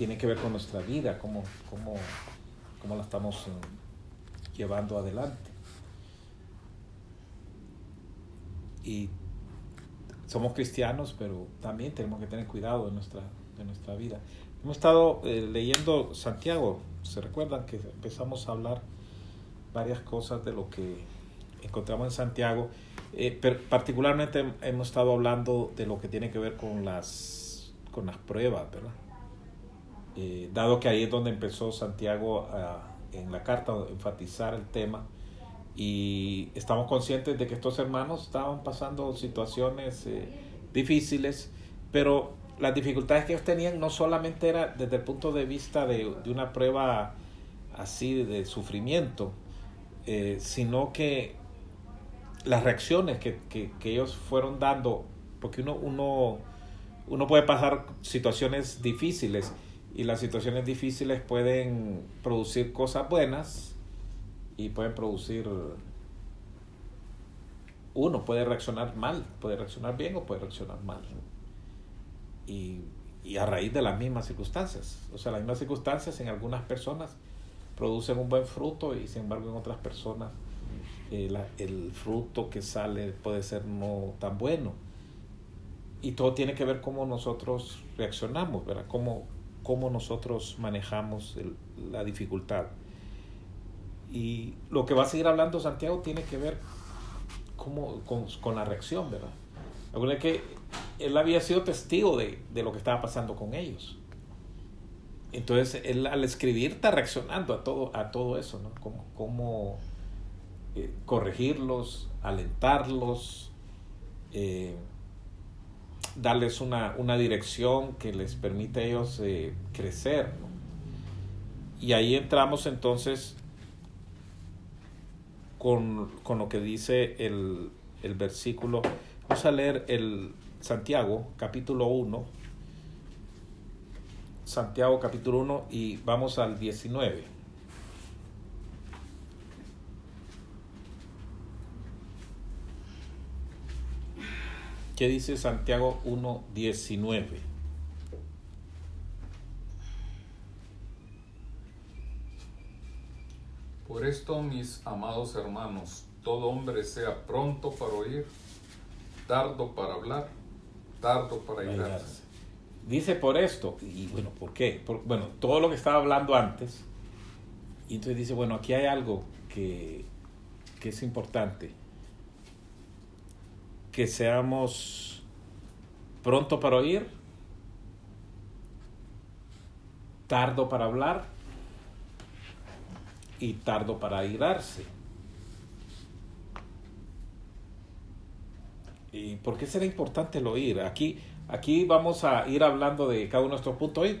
tiene que ver con nuestra vida, cómo, cómo, cómo la estamos eh, llevando adelante. Y somos cristianos, pero también tenemos que tener cuidado de nuestra, de nuestra vida. Hemos estado eh, leyendo Santiago, se recuerdan que empezamos a hablar varias cosas de lo que encontramos en Santiago, eh, pero particularmente hemos estado hablando de lo que tiene que ver con las, con las pruebas, ¿verdad? Eh, dado que ahí es donde empezó Santiago en la carta a enfatizar el tema y estamos conscientes de que estos hermanos estaban pasando situaciones eh, difíciles, pero las dificultades que ellos tenían no solamente era desde el punto de vista de, de una prueba así de sufrimiento, eh, sino que las reacciones que, que, que, ellos fueron dando, porque uno, uno, uno puede pasar situaciones difíciles y las situaciones difíciles pueden producir cosas buenas y pueden producir uno puede reaccionar mal, puede reaccionar bien o puede reaccionar mal. Y, y, a raíz de las mismas circunstancias. O sea, las mismas circunstancias en algunas personas producen un buen fruto y sin embargo en otras personas eh, el fruto que sale puede ser no tan bueno. Y todo tiene que ver cómo nosotros reaccionamos, ¿verdad? Cómo, cómo nosotros manejamos la dificultad. Y lo que va a seguir hablando Santiago tiene que ver cómo, con, con la reacción, ¿verdad? Recuerden que él había sido testigo de, de, lo que estaba pasando con ellos. Entonces, él al escribir está reaccionando a todo, a todo eso, ¿no? Cómo, cómo eh, corregirlos, alentarlos, eh, darles una, una, dirección que les permite a ellos eh, crecer. Y ahí entramos entonces con, con lo que dice el, el, versículo. Vamos a leer el Santiago, capítulo 1. Santiago, capítulo 1, y vamos al 19. ¿Qué dice Santiago 1, 19? Por esto, mis amados hermanos, todo hombre sea pronto para oír, tardo para hablar, tardo para irarse. Dice por esto, y bueno, ¿por qué? Por, bueno, todo lo que estaba hablando antes, y entonces dice, bueno, aquí hay algo que, que es importante, que seamos pronto para oír, tardo para hablar, y tardo para irarse. ¿Y por qué será importante el oír? Aquí, aquí vamos a ir hablando de cada uno de nuestros puntos. Hoy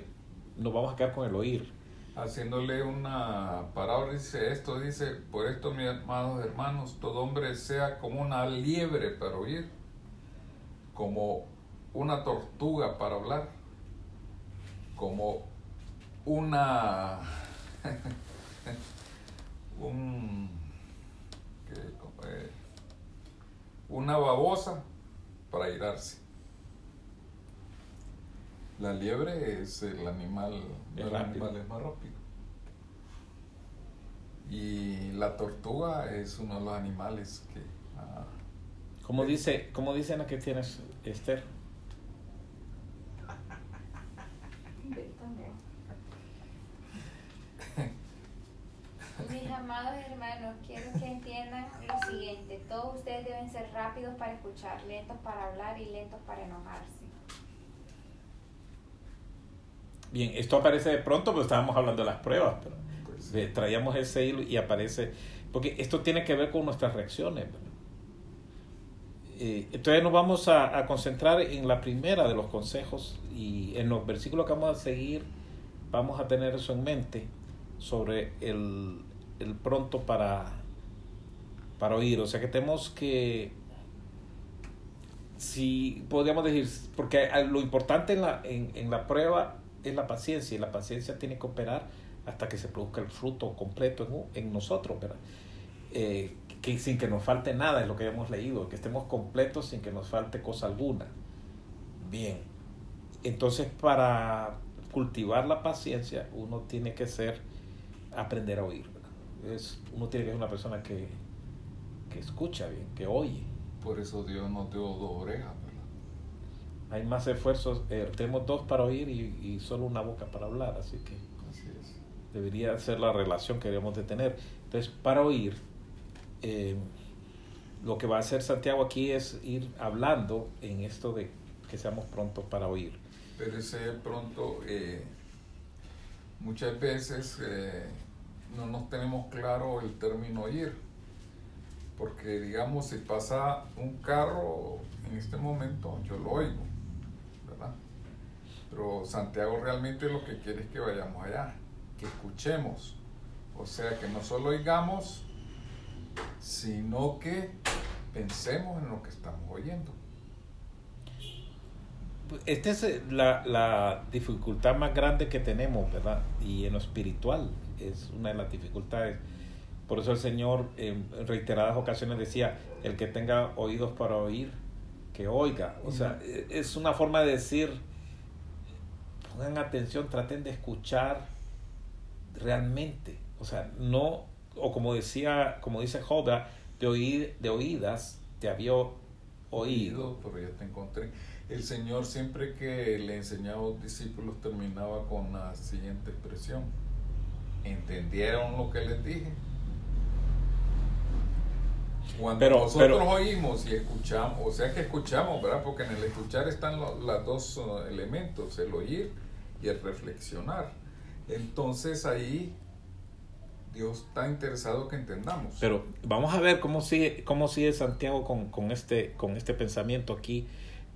nos vamos a quedar con el oír. Haciéndole una parábola, dice esto, dice, por esto, mis amados hermanos, todo hombre sea como una liebre para oír, como una tortuga para hablar, como una... un, eh, una babosa para irarse. La liebre es el animal, Es el animal es más rápido. Y la tortuga es uno de los animales que... ah, ¿Cómo dice, cómo dice la que tienes, Esther? Mis amados hermanos, quiero que entiendan lo siguiente. Todos ustedes deben ser rápidos para escuchar, lentos para hablar y lentos para enojarse. Bien, esto aparece de pronto, pero estábamos hablando de las pruebas, pero pues, de- traíamos ese hilo y aparece, porque esto tiene que ver con nuestras reacciones. Eh, entonces nos vamos a, a concentrar en la primera de los consejos y en los versículos que vamos a seguir vamos a tener eso en mente sobre el, el pronto para, para oír. O sea que tenemos que, si podríamos decir, porque lo importante en la, en, en la prueba es la paciencia y la paciencia tiene que operar hasta que se produzca el fruto completo en, en nosotros, ¿verdad? Eh, que sin que nos falte nada es lo que hemos leído, que estemos completos sin que nos falte cosa alguna. Bien, entonces para cultivar la paciencia, uno tiene que ser, aprender a oír. Es, uno tiene que ser una persona que, que escucha bien, que oye. Por eso Dios nos dio dos orejas. Hay más esfuerzos, eh, tenemos dos para oír y, y, solo una boca para hablar, así que Así es. debería ser la relación que debemos de tener. Entonces, para oír, eh, lo que va a hacer Santiago aquí es ir hablando en esto de que seamos prontos para oír. Pero ese pronto, eh, muchas veces no nos tenemos claro el término oír. Porque digamos, si pasa un carro en este momento, yo lo oigo. Pero Santiago realmente lo que quiere es que vayamos allá, que escuchemos. O sea, que no solo oigamos, sino que pensemos en lo que estamos oyendo. Esta es eh, la, la dificultad más grande que tenemos, ¿verdad? Y en lo espiritual es una de las dificultades. Por eso el Señor en reiteradas ocasiones decía, el que tenga oídos para oír, que oiga. O sea, e- es una forma de decir, pongan atención, traten de escuchar realmente. O sea, no, o como decía, como dice Joda, de, oír, de oídas te había oído. pero ya te encontré. El Señor siempre que le enseñaba a los discípulos terminaba con la siguiente expresión. ¿Entendieron lo que les dije? Cuando Pero- nosotros pero- oímos y escuchamos, o sea que escuchamos, ¿verdad? Porque en el escuchar están los los dos uh, elementos, el oír y el reflexionar. Entonces ahí Dios está interesado que entendamos. Pero vamos a ver cómo sigue, cómo sigue Santiago con, con, este, con este pensamiento aquí,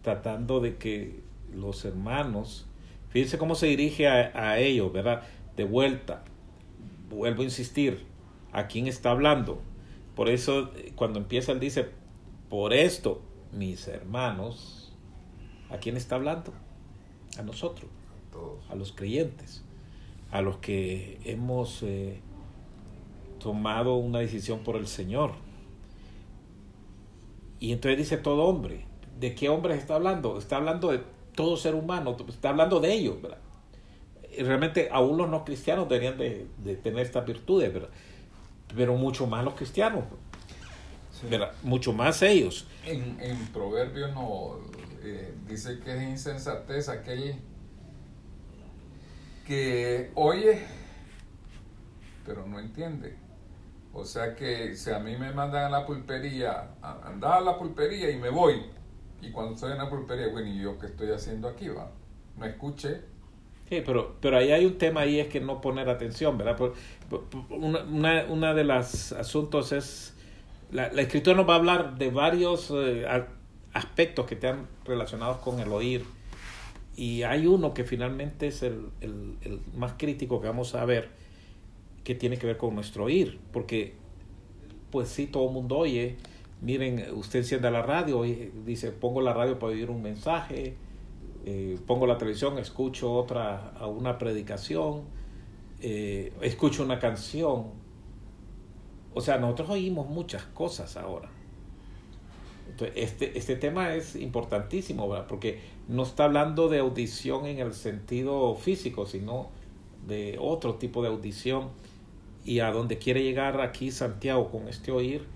tratando de que los hermanos, fíjense cómo se dirige a, a ellos, ¿verdad? De vuelta, vuelvo a insistir, ¿a quién está hablando? Por eso eh, cuando empieza él dice, por esto, mis hermanos, ¿a quién está hablando? A nosotros Todos. a los creyentes, a los que hemos eh, tomado una decisión por el Señor. Y entonces dice todo hombre. ¿De qué hombre está hablando? Está hablando de todo ser humano, está hablando de ellos, ¿verdad? Y Realmente aún los no cristianos deberían de, de tener estas virtudes, ¿verdad? Pero mucho más los cristianos. Mucho más ellos. En, en Proverbios no eh, dice que es insensatez aquel que oye pero no entiende. O sea que si a mí me mandan a la pulpería, a- anda a la pulpería y me voy. Y cuando estoy en la pulpería, bueno, ¿y yo qué estoy haciendo aquí? va? No escuché. Sí, pero, pero ahí hay un tema ahí es que no poner atención, ¿verdad? Por- una, una, una de los asuntos es, la, la escritura nos va a hablar de varios eh, aspectos que están relacionados con el oír. Y hay uno que finalmente es el, el, el más crítico que vamos a ver, que tiene que ver con nuestro oír. Porque, pues sí, todo el mundo oye. Miren, usted enciende la radio y dice, pongo la radio para oír un mensaje, eh, pongo la televisión, escucho otra, una predicación, eh, escucho una canción. O sea, nosotros oímos muchas cosas ahora. Entonces, este, este tema es importantísimo, ¿verdad? Porque no está hablando de audición en el sentido físico, sino de otro tipo de audición. Y a donde quiere llegar aquí Santiago con este oír,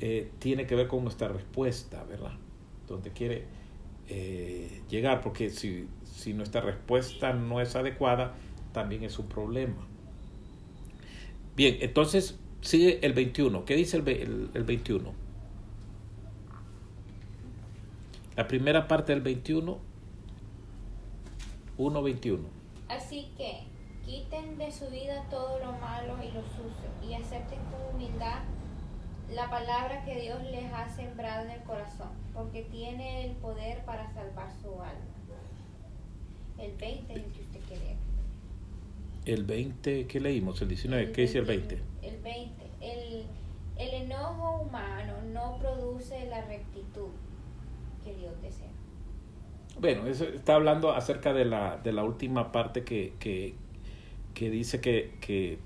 eh, tiene que ver con nuestra respuesta, ¿verdad? Donde quiere eh, llegar, porque si, si nuestra respuesta no es adecuada, también es un problema. Bien, entonces sigue el 21. ¿Qué dice el, el, el 21? La primera parte del 21, 1.21. Así que quiten de su vida todo lo malo y lo sucio y acepten con humildad la palabra que Dios les ha sembrado en el corazón, porque tiene el poder para salvar su alma. El 20 es el que usted quiere. El 20, ¿qué leímos? El 19, ¿qué dice el 20? El 20. El, el enojo humano no produce la rectitud que Dios desea. Bueno, eso está hablando acerca de la, de la última parte que, que, que dice que, que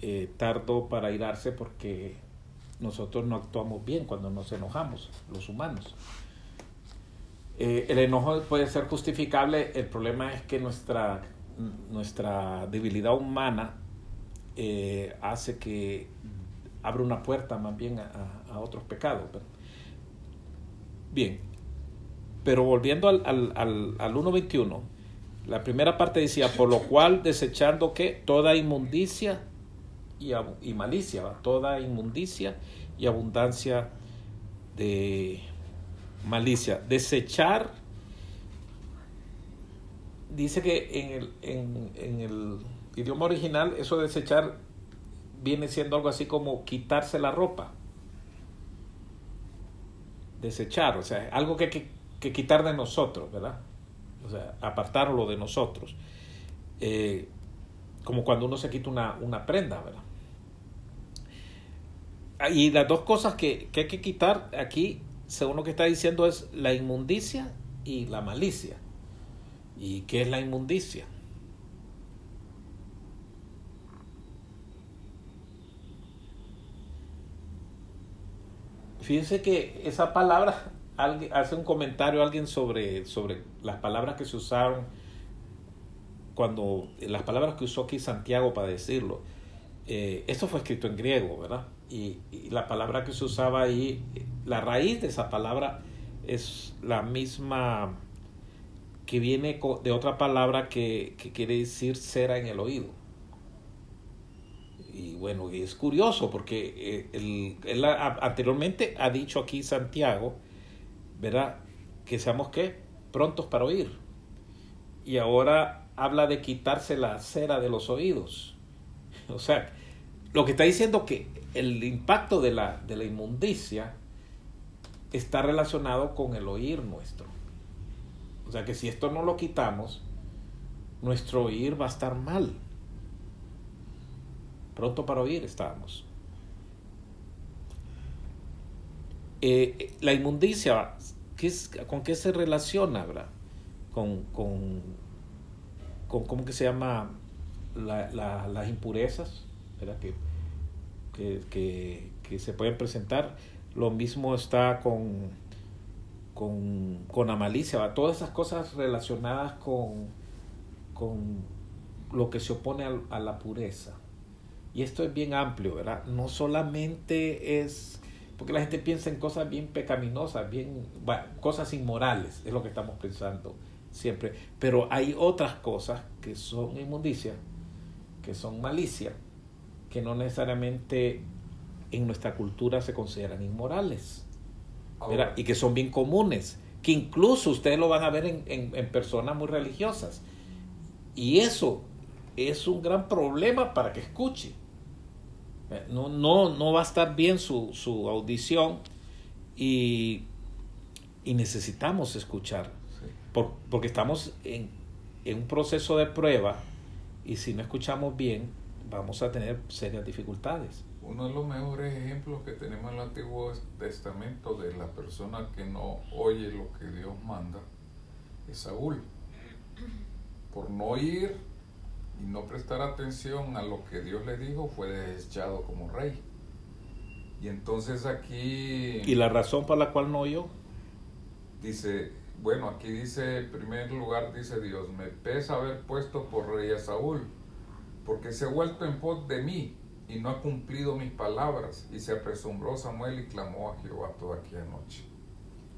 eh, tardó para irarse porque nosotros no actuamos bien cuando nos enojamos, los humanos. Eh, el enojo puede ser justificable, el problema es que nuestra nuestra debilidad humana eh, hace que abra una puerta más bien a, otros pecados. Bien, pero volviendo al, al, al, al 1.21, la primera parte decía, por lo cual desechando que toda inmundicia y, y malicia, toda inmundicia y abundancia de malicia. Desechar, dice que en el, en, en el idioma original eso de desechar viene siendo algo así como quitarse la ropa. Desechar, o sea, algo que hay que, que quitar de nosotros, ¿verdad? o sea, apartarlo de nosotros. Eh, como cuando uno se quita una, una, prenda, ¿verdad? Y las dos cosas que, que hay que quitar aquí, según lo que está diciendo, es la inmundicia y la malicia. ¿Y qué es la inmundicia? Fíjense que esa palabra alguien, hace un comentario alguien sobre, sobre las palabras que se usaron cuando las palabras que usó aquí Santiago para decirlo. Eh, esto fue escrito en griego, ¿verdad? Y, la palabra que se usaba ahí, la raíz de esa palabra es la misma que viene de otra palabra que, que quiere decir cera en el oído. Y bueno, es curioso porque eh, anteriormente ha dicho aquí Santiago ¿verdad? Que seamos qué? Prontos para oír. Y ahora habla de quitarse la cera de los oídos. O sea, lo que está diciendo que el impacto de la, de la inmundicia está relacionado con el oír nuestro. O sea que si esto no lo quitamos, nuestro oír va a estar mal. Pronto para oír estamos. Eh, la inmundicia ¿con qué se relaciona, verdad? Con, con, con ¿cómo que se llama? las impurezas, Que, que, que, se pueden presentar. Lo mismo está con, con, con la malicia, todas esas cosas relacionadas con, con lo que se opone a, la pureza. Y esto es bien amplio, ¿verdad? No solamente es porque la gente piensa en cosas bien pecaminosas, bien, cosas inmorales, es lo que estamos pensando siempre. Pero hay otras cosas que son inmundicia, que son malicia, que no necesariamente en nuestra cultura se consideran inmorales. y que son bien comunes, que incluso ustedes lo van a ver en, en personas muy religiosas. Y eso es un gran problema para que escuche no, no, no va a estar bien su, su audición y, y, necesitamos escuchar, porque estamos en, en, un proceso de prueba y si no escuchamos bien vamos a tener serias dificultades. Uno de los mejores ejemplos que tenemos en el Antiguo Testamento de la persona que no oye lo que Dios manda es Saúl. Por no oír y no prestar atención a lo que Dios le dijo, fue desechado como rey. Y entonces aquí... ¿Y la razón por la cual no oyó? Dice, bueno, aquí dice, en primer lugar dice Dios, me pesa haber puesto por rey a Saúl, porque se ha vuelto en pos de mí y no ha cumplido mis palabras. Y se apresumbró Samuel y clamó a Jehová toda aquella noche.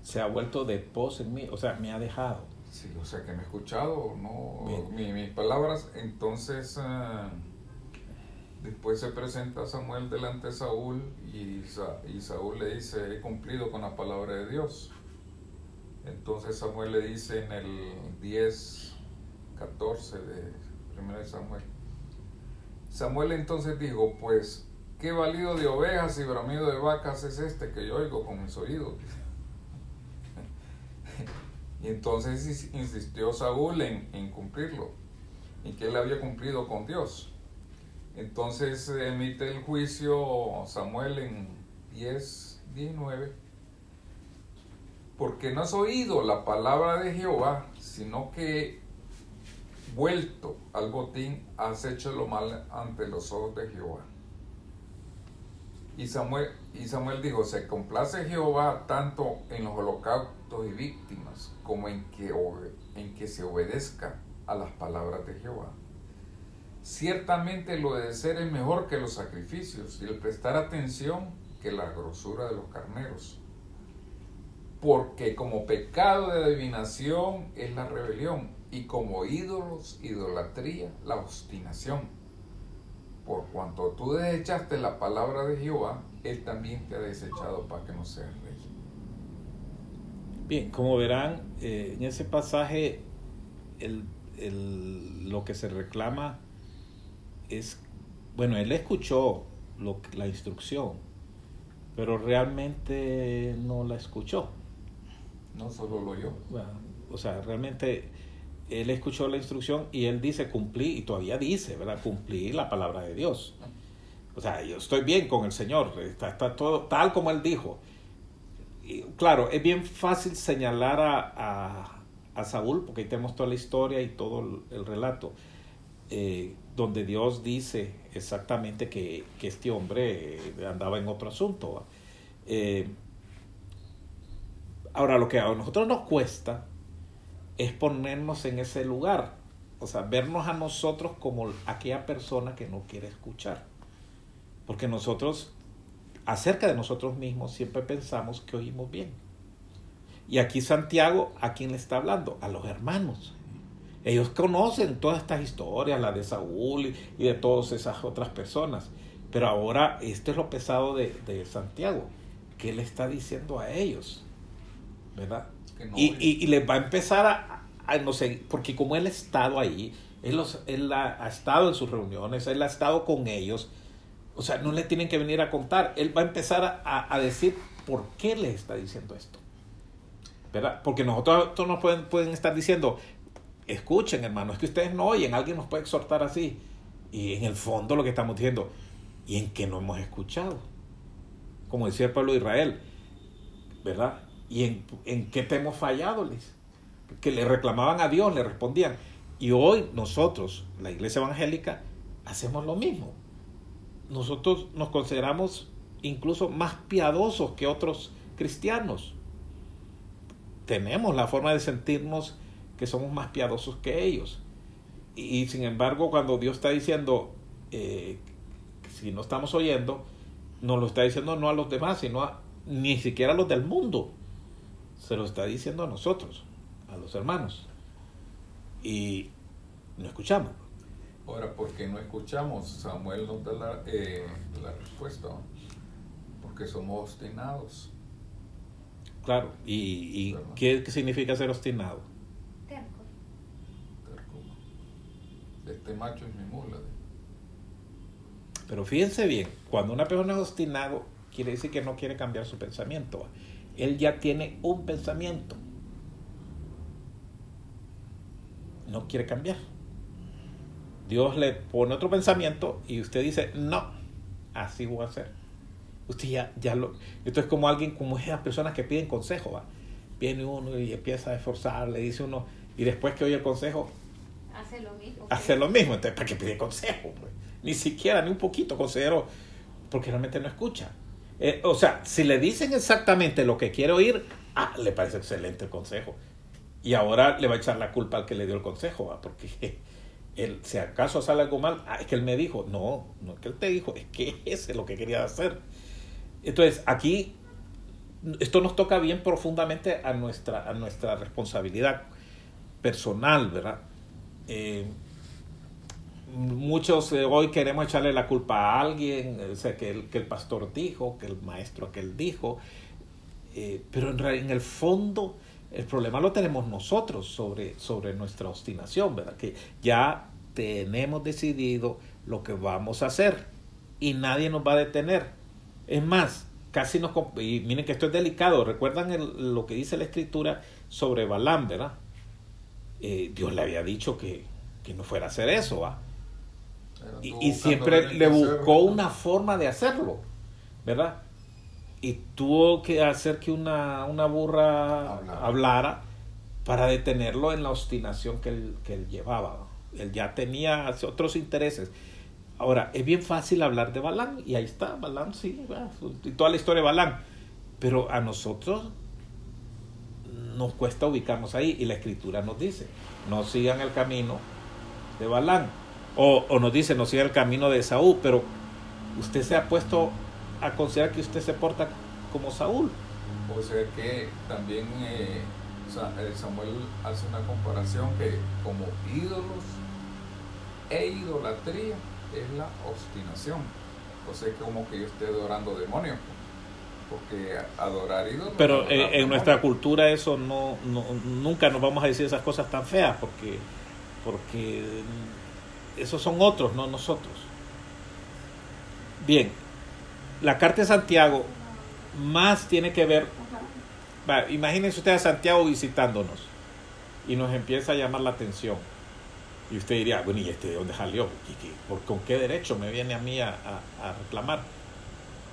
Se ha vuelto de pos en mí, o sea, me ha dejado. Sí, o sea que me he escuchado, no mis palabras. Entonces, ah, después se presenta Samuel delante de Saúl y, y Saúl le dice, he cumplido con la palabra de Dios. Entonces Samuel le dice en el 10, 14 de 1 de Samuel. Samuel entonces dijo, pues, ¿qué valido de ovejas y bramido de vacas es este que yo oigo con mis oídos? Y entonces insistió Saúl en, cumplirlo y que él había cumplido con Dios. Entonces emite el juicio Samuel en 10, 19. Porque no has oído la palabra de Jehová, sino que vuelto al botín has hecho lo mal ante los ojos de Jehová. Y Samuel, dijo, se complace Jehová tanto en los holocaustos y víctimas como en que, en que se obedezca a las palabras de Jehová. Ciertamente el obedecer es mejor que los sacrificios y el prestar atención que la grosura de los carneros. Porque como pecado de adivinación es la rebelión y como ídolos, idolatría, la obstinación. Por cuanto tú desechaste la palabra de Jehová, Él también te ha desechado para que no seas rey. Bien, como verán, eh, en ese pasaje el, el, lo que se reclama es, bueno, él escuchó lo, la instrucción, pero realmente no la escuchó. No solo lo oyó. Bueno, o sea, realmente él escuchó la instrucción y él dice cumplí, y todavía dice, ¿verdad? Cumplí la palabra de Dios. O sea, yo estoy bien con el Señor, está, todo tal como él dijo. Claro, es bien fácil señalar a, a, a, Saúl, porque ahí tenemos toda la historia y todo el, el relato, eh, donde Dios dice exactamente que, que este hombre andaba en otro asunto. Eh, ahora, lo que a nosotros nos cuesta es ponernos en ese lugar, o sea, vernos a nosotros como aquella persona que no quiere escuchar. Porque nosotros, acerca de nosotros mismos, siempre pensamos que oímos bien. Y aquí Santiago, ¿a quién le está hablando? A los hermanos. Ellos conocen todas estas historias, la de Saúl y, de todas esas otras personas. Pero ahora, esto es lo pesado de, de Santiago. ¿Qué le está diciendo a ellos? ¿Verdad? No, y, y, y, les va a empezar a, a, no sé, porque como él ha estado ahí, él, los, él ha, ha, estado en sus reuniones, él ha estado con ellos, o sea, no le tienen que venir a contar, él va a empezar a, a decir por qué le está diciendo esto. ¿Verdad? Porque nosotros, nosotros nos pueden, pueden estar diciendo, escuchen hermano, es que ustedes no oyen, alguien nos puede exhortar así. Y en el fondo lo que estamos diciendo, ¿y en qué no hemos escuchado? Como decía el pueblo de Israel, ¿verdad? ¿Y en, en qué te hemos fallado? Que le reclamaban a Dios, le respondían. Y hoy nosotros, la iglesia evangélica, hacemos lo mismo. Nosotros nos consideramos incluso más piadosos que otros cristianos. Tenemos la forma de sentirnos que somos más piadosos que ellos. Y, y sin embargo, cuando Dios está diciendo, eh, si no estamos oyendo, nos lo está diciendo no a los demás, sino a, ni siquiera a los del mundo se lo está diciendo a nosotros, a los hermanos. Y no escuchamos. Ahora, ¿por qué no escuchamos? Samuel nos da la, eh, la respuesta. Porque somos obstinados. Claro, ¿y, y ¿qué, qué significa ser obstinado? Terco. Terco. Este macho es mi mula. Pero fíjense bien, cuando una persona es obstinado, quiere decir que no quiere cambiar su pensamiento él ya tiene un pensamiento. No quiere cambiar. Dios le pone otro pensamiento y usted dice, no, así voy a hacer. Usted ya, ya lo... Esto es como alguien, como esas personas que piden consejo, ¿va? Viene uno y empieza a esforzar, le dice uno, y después que oye el consejo, hace lo mismo. Hace lo mismo, entonces, ¿para qué pide consejo? Pues? Ni siquiera, ni un poquito consejero, porque realmente no escucha. Eh, o sea, si le dicen exactamente lo que quiere oír, ah, le parece excelente el consejo. Y ahora le va a echar la culpa al que le dio el consejo, porque él, si acaso sale algo mal, ah, es que él me dijo. No, no es que él te dijo, es que ese es lo que quería hacer. Entonces, aquí, esto nos toca bien profundamente a nuestra, a nuestra responsabilidad personal, ¿verdad? Eh, muchos eh, hoy queremos echarle la culpa a alguien, o sea, que, el, que el pastor dijo, que el maestro aquel dijo, eh, pero en, en, el fondo el problema lo tenemos nosotros sobre, sobre nuestra obstinación, ¿verdad? Que ya tenemos decidido lo que vamos a hacer y nadie nos va a detener. Es más, casi nos... Y miren que esto es delicado, recuerdan el, lo que dice la escritura sobre Balaam, ¿verdad? Eh, Dios le había dicho que, que no fuera a hacer eso, ¿va? Y, y, siempre le buscó una forma de hacerlo, ¿verdad? Y tuvo que hacer que una, una burra hablara. hablara. para detenerlo en la obstinación que él, que él llevaba. Él ya tenía otros intereses. Ahora, es bien fácil hablar de Balán, y ahí está, Balán, sí, y toda la historia de Balán. Pero a nosotros nos cuesta ubicarnos ahí y la escritura nos dice, no sigan el camino de Balán. O, o nos dice, no sigan el camino de Saúl, pero usted se ha puesto a considerar que usted se porta como Saúl. O sea que también eh, eh, Samuel hace una comparación que como ídolos e idolatría es la obstinación. O sea, como que yo esté adorando demonios. Porque adorar ídolos. Pero eh, en nuestra cultura eso no, no, nunca nos vamos a decir esas cosas tan feas porque, porque esos son otros, no nosotros. Bien, la carta de Santiago más tiene que ver, imagínense usted a Santiago visitándonos y nos empieza a llamar la atención. Y usted diría, bueno, ¿y este de dónde salió? ¿Por, ¿Con qué derecho me viene a mí a, reclamar?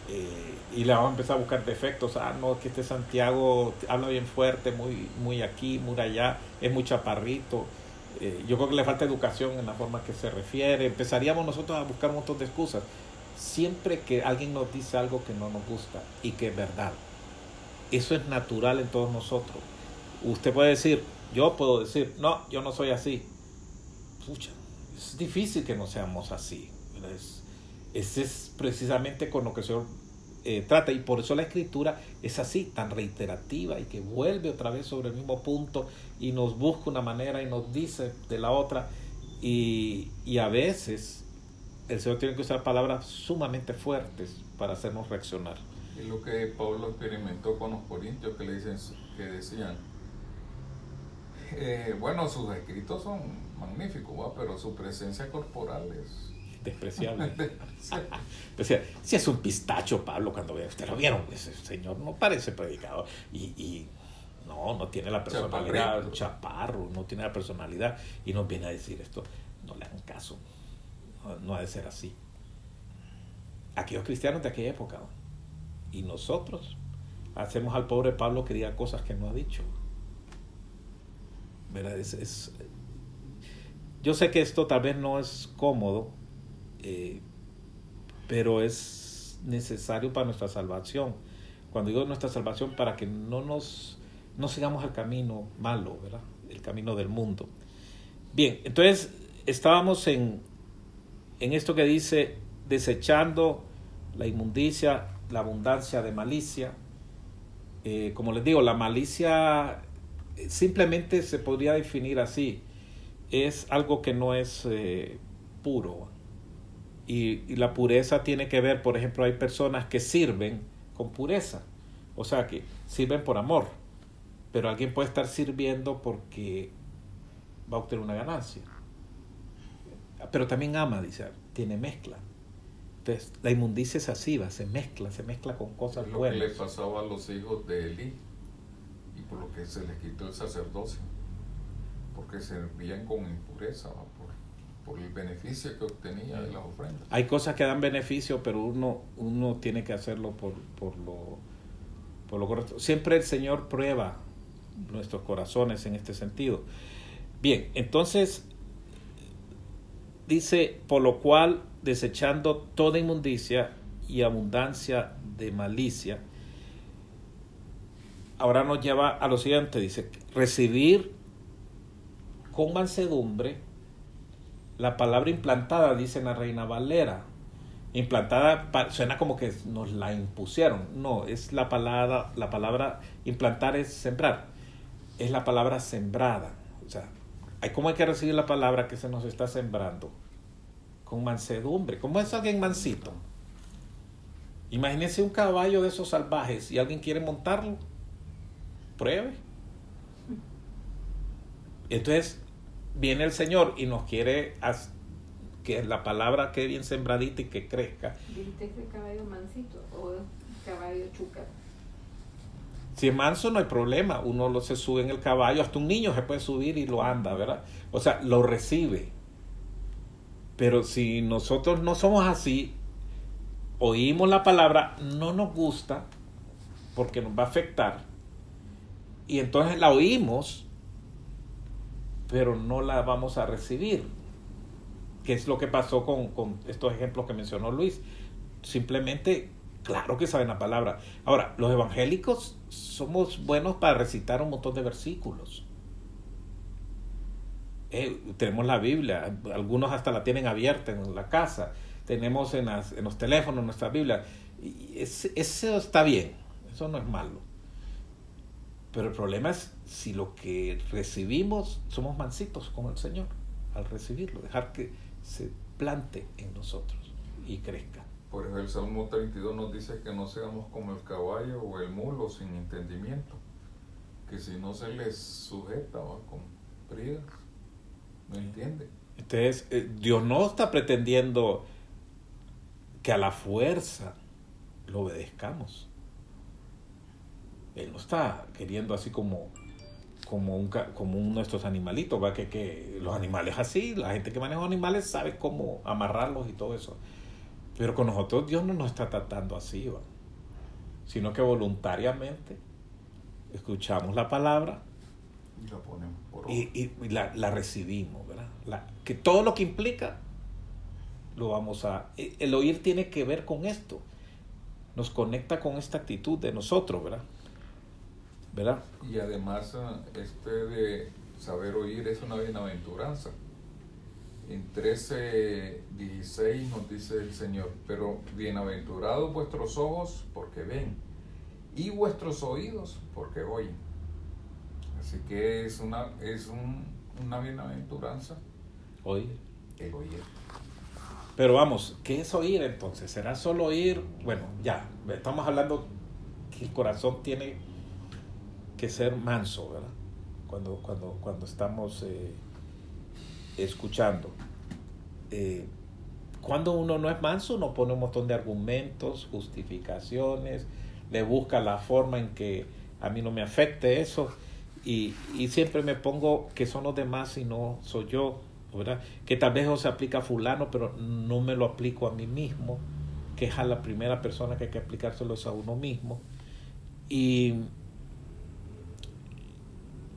Eh, y le vamos a empezar a buscar defectos. Ah, no, que este Santiago habla bien fuerte, muy, muy aquí, muy allá, es muy chaparrito. Eh, yo creo que le falta educación en la forma que se refiere. Empezaríamos nosotros a buscar un montón de excusas siempre que alguien nos dice algo que no nos gusta y que es verdad. Eso es natural en todos nosotros. Usted puede decir, yo puedo decir, no, yo no soy así. Pucha, es difícil que no seamos así. Es, es precisamente con lo que el Señor eh, trata y por eso la escritura es así, tan reiterativa y que vuelve otra vez sobre el mismo punto y nos busca una manera y nos dice de la otra y, y a veces el Señor tiene que usar palabras sumamente fuertes para hacernos reaccionar. Y lo que Pablo experimentó con los corintios que le dicen que decían, eh, bueno, sus escritos son magníficos, pero su presencia corporal es despreciable. Decía, si es un pistacho, Pablo, cuando ve, usted lo vieron, ese señor no parece predicador y, y no, no tiene la personalidad, chaparro, no tiene la personalidad y nos viene a decir esto, no le hagan caso no ha de ser así. Aquellos cristianos de aquella época. Y nosotros hacemos al pobre Pablo que diga cosas que no ha dicho. ¿Verdad? Es, yo sé que esto tal vez no es cómodo, eh, pero es necesario para nuestra salvación. Cuando digo nuestra salvación, para que no nos no sigamos el camino malo, ¿verdad? El camino del mundo. Bien, entonces estábamos en en esto que dice, desechando la inmundicia, la abundancia de malicia. Eh, como les digo, la malicia eh, simplemente se podría definir así. Es algo que no es puro. Y, la pureza tiene que ver, por ejemplo, hay personas que sirven con pureza. O sea, que sirven por amor. Pero alguien puede estar sirviendo porque va a obtener una ganancia pero también ama, dice, tiene mezcla. Entonces, la inmundicia es así, va, se mezcla, se mezcla con cosas lo buenas. que le pasaba a los hijos de Eli y por lo que se les quitó el sacerdocio, porque servían con impureza, por, el beneficio que obtenía de las ofrendas. Hay cosas que dan beneficio, pero uno, uno tiene que hacerlo por, por, lo, por lo correcto. Siempre el Señor prueba nuestros corazones en este sentido. Bien, entonces Dice, por lo cual, desechando toda inmundicia y abundancia de malicia, ahora nos lleva a lo siguiente, dice, recibir con mansedumbre la palabra implantada, dice la Reina Valera. Implantada suena como que nos la impusieron. No, es la palabra, la palabra implantar es sembrar. Es la palabra sembrada. O sea, ¿Cómo hay que recibir la palabra que se nos está sembrando? Con mansedumbre. ¿Cómo es alguien mansito? Imagínese un caballo de esos salvajes y alguien quiere montarlo. Pruebe. Entonces viene el Señor y nos quiere que la palabra quede bien sembradita y que crezca. ¿Dijiste que caballo mansito o caballo chúcar? Si es manso no hay problema, uno lo se sube en el caballo, hasta un niño se puede subir y lo anda, ¿verdad? O sea, lo recibe. Pero si nosotros no somos así, oímos la palabra, no nos gusta, porque nos va a afectar, y entonces la oímos, pero no la vamos a recibir. ¿Qué es lo que pasó con, con estos ejemplos que mencionó Luis? Simplemente Claro que saben la palabra. Ahora, los evangélicos somos buenos para recitar un montón de versículos. Eh, tenemos la Biblia, algunos hasta la tienen abierta en la casa, tenemos en, los teléfonos nuestra Biblia. Eso está bien, eso no es malo. Pero el problema es si lo que recibimos somos mansitos con el Señor al recibirlo, dejar que se plante en nosotros y crezca. Por eso el Salmo 32 nos dice que no seamos como el caballo o el mulo sin entendimiento, que si no se les sujeta ¿va? con bridas, no entiende. Entonces, eh, Dios no está pretendiendo que a la fuerza lo obedezcamos. Él no está queriendo así como, como, un, ca- como uno de estos animalitos, ¿va? Que, que los animales así, la gente que maneja animales sabe cómo amarrarlos y todo eso. Pero con nosotros Dios no nos está tratando así, ¿va? sino que voluntariamente escuchamos la palabra Y la ponemos por obra. y, y- y la, la recibimos, ¿verdad? La- que todo lo que implica lo vamos a... e- El oír tiene que ver con esto. Nos conecta con esta actitud de nosotros, ¿verdad? ¿Verdad? Y además este de saber oír es una bienaventuranza. En 13, 16 nos dice el Señor, pero bienaventurados vuestros ojos porque ven y vuestros oídos porque oyen. Así que es una, es un- una bienaventuranza Oír. el oír. Pero vamos, ¿qué es oír entonces? ¿Será solo oír? Bueno, ya, estamos hablando que el corazón tiene que ser manso, ¿verdad? Cuando, cuando, cuando estamos eh, escuchando. Eh, cuando uno no es manso, uno pone un montón de argumentos, justificaciones, le busca la forma en que a mí no me afecte eso y, y siempre me pongo que son los demás y no soy yo, ¿verdad? Que tal vez eso se aplica a fulano, pero no me lo aplico a mí mismo, que es a la primera persona que hay que aplicárselo es a uno mismo. Y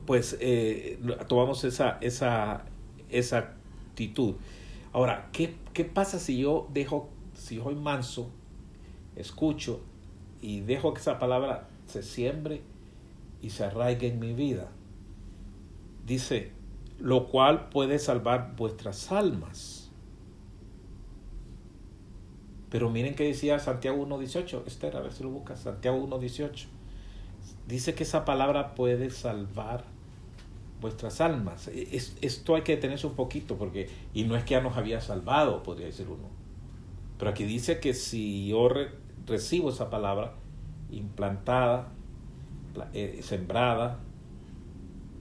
pues eh, tomamos esa, esa, esa actitud. Ahora, ¿qué, ¿qué pasa si yo dejo, si soy manso, escucho y dejo que esa palabra se siembre y se arraigue en mi vida? Dice, lo cual puede salvar vuestras almas. Pero miren que decía Santiago 1.18, Esther, a ver si lo buscas, Santiago 1.18. Dice que esa palabra puede salvar vuestras almas. Es- esto hay que detenerse un poquito porque, y no es que ya nos había salvado, podría decir uno. Pero aquí dice que si yo re- recibo esa palabra implantada, pla- eh, sembrada,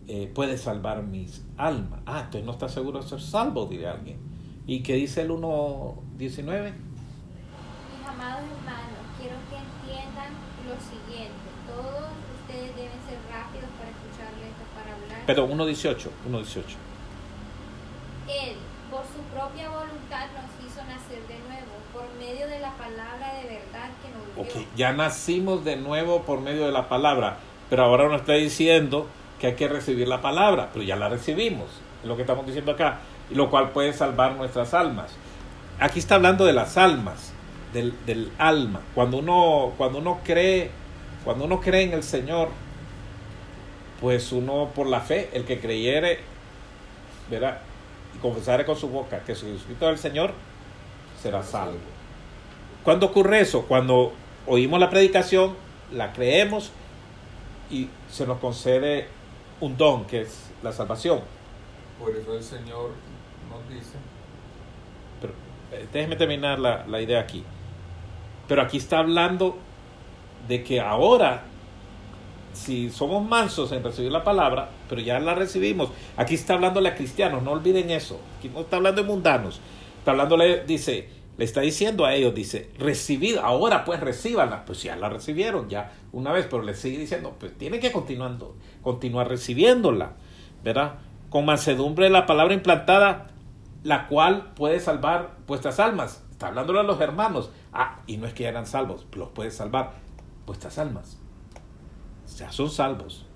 eh, puede salvar mis almas. Ah, entonces no está seguro de ser salvo, diría alguien. ¿Y qué dice el 1.19? Mis amados quiero que entiendan lo siguiente. Todos ustedes deben ser rápidos para escuchar lentos para hablar. Perdón, 1.18. 1.18. Él, por su propia voluntad, nos hizo nacer de nuevo, por medio de la palabra de verdad que nos dio. Ok, ya nacimos de nuevo por medio de la palabra, pero ahora nos está diciendo que hay que recibir la palabra, pero ya la recibimos, es lo que estamos diciendo acá, y lo cual puede salvar nuestras almas. Aquí está hablando de las almas, del, del alma. Cuando uno, cuando uno cree, cuando uno cree en el Señor, pues uno por la fe, el que creyere, verá, y confesare con su boca que Jesucristo es el Señor, será salvo. ¿Cuándo ocurre eso? Cuando oímos la predicación, la creemos y se nos concede un don que es la salvación. Por eso el Señor nos dice, Pero eh, déjeme terminar la, la idea aquí. Pero aquí está hablando de que ahora, si somos mansos en recibir la palabra, pero ya la recibimos, aquí está hablándole a cristianos, no olviden eso. Aquí no está hablando de mundanos. Está hablándole, dice, le está diciendo a ellos, dice, recibid, ahora pues recíbanla. Pues ya la recibieron, ya una vez, pero le sigue diciendo, pues tienen que continuando, continuar recibiéndola, ¿verdad? Con mansedumbre la palabra implantada, la cual puede salvar vuestras almas. Está hablándole a los hermanos. Ah, y no es que ya eran salvos, los puede salvar vuestras almas. Ya son salvos.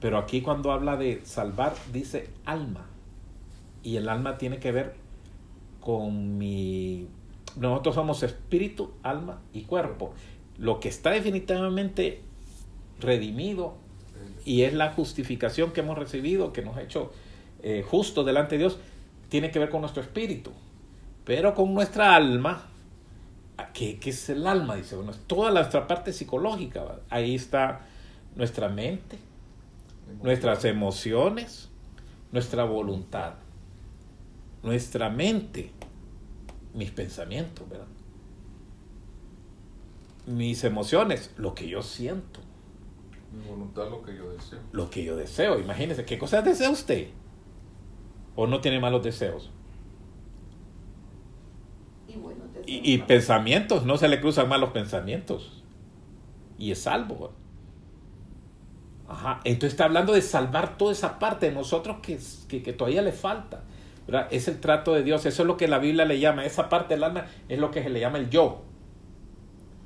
Pero aquí cuando habla de salvar, dice alma. Y el alma tiene que ver con mi... Nosotros somos espíritu, alma y cuerpo. lo que está definitivamente redimido y es la justificación que hemos recibido, que nos ha hecho eh, justos delante de Dios, tiene que ver con nuestro espíritu. Pero con nuestra alma, ¿qué, qué es el alma? Dice, bueno, es toda nuestra parte psicológica. Ahí está nuestra mente, nuestras emociones, nuestra voluntad, nuestra mente, mis pensamientos, ¿verdad? Mis emociones, lo que yo siento, Mi voluntad lo que yo deseo. lo que yo deseo. Imagínese, ¿qué cosas desea usted? ¿O no tiene malos deseos? Y bueno, te Y, y pensamientos, no se le cruzan malos pensamientos. Y es salvo. ¿verdad? Ajá, entonces está hablando de salvar toda esa parte de nosotros que, que, que todavía le falta. ¿verdad? Es el trato de Dios, eso es lo que la Biblia le llama, esa parte del alma es lo que se le llama el yo.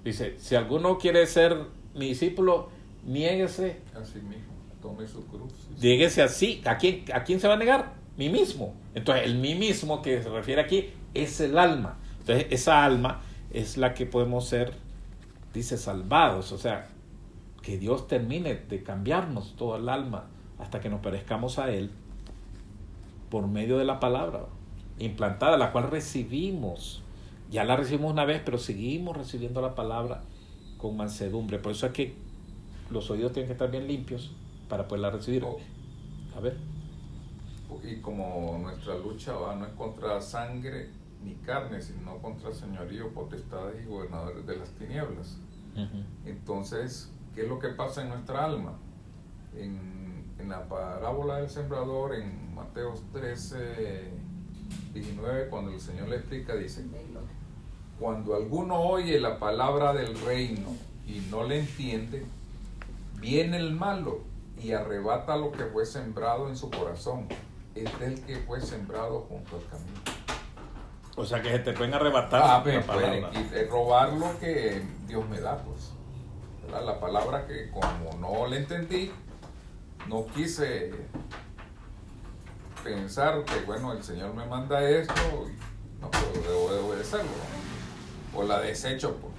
Dice, si alguno quiere ser mi discípulo, niéguese, Así mismo, tome su cruz. niéguese así. ¿A quién, ¿A quién se va a negar? Mí mismo. Entonces, el mí mismo que se refiere aquí es el alma. Entonces, esa alma es la que podemos ser, dice, salvados. O sea, que Dios termine de cambiarnos todo el alma hasta que nos parezcamos a Él por medio de la palabra implantada, la cual recibimos. Ya la recibimos una vez, pero seguimos recibiendo la palabra con mansedumbre. Por eso es que los oídos tienen que estar bien limpios para poderla recibir. Oh. A ver. Y como nuestra lucha va, no es contra sangre ni carne, sino contra señorío, potestades y gobernadores de las tinieblas. Entonces, ¿qué es lo que pasa en nuestra alma? En, en la parábola del sembrador, en Mateos 13, 19, cuando el Señor le explica, dice, cuando alguno oye la palabra del reino y no le entiende, viene el malo y arrebata lo que fue sembrado en su corazón. Es del que fue sembrado junto al camino. O sea que se te pueden arrebatar Ah, la pues, pueden eh, robar lo que Dios me da, pues. La palabra que como no la entendí, no quise pensar que, bueno, el Señor me manda esto y no puedo debo de obedecerlo. O la desecho, pues.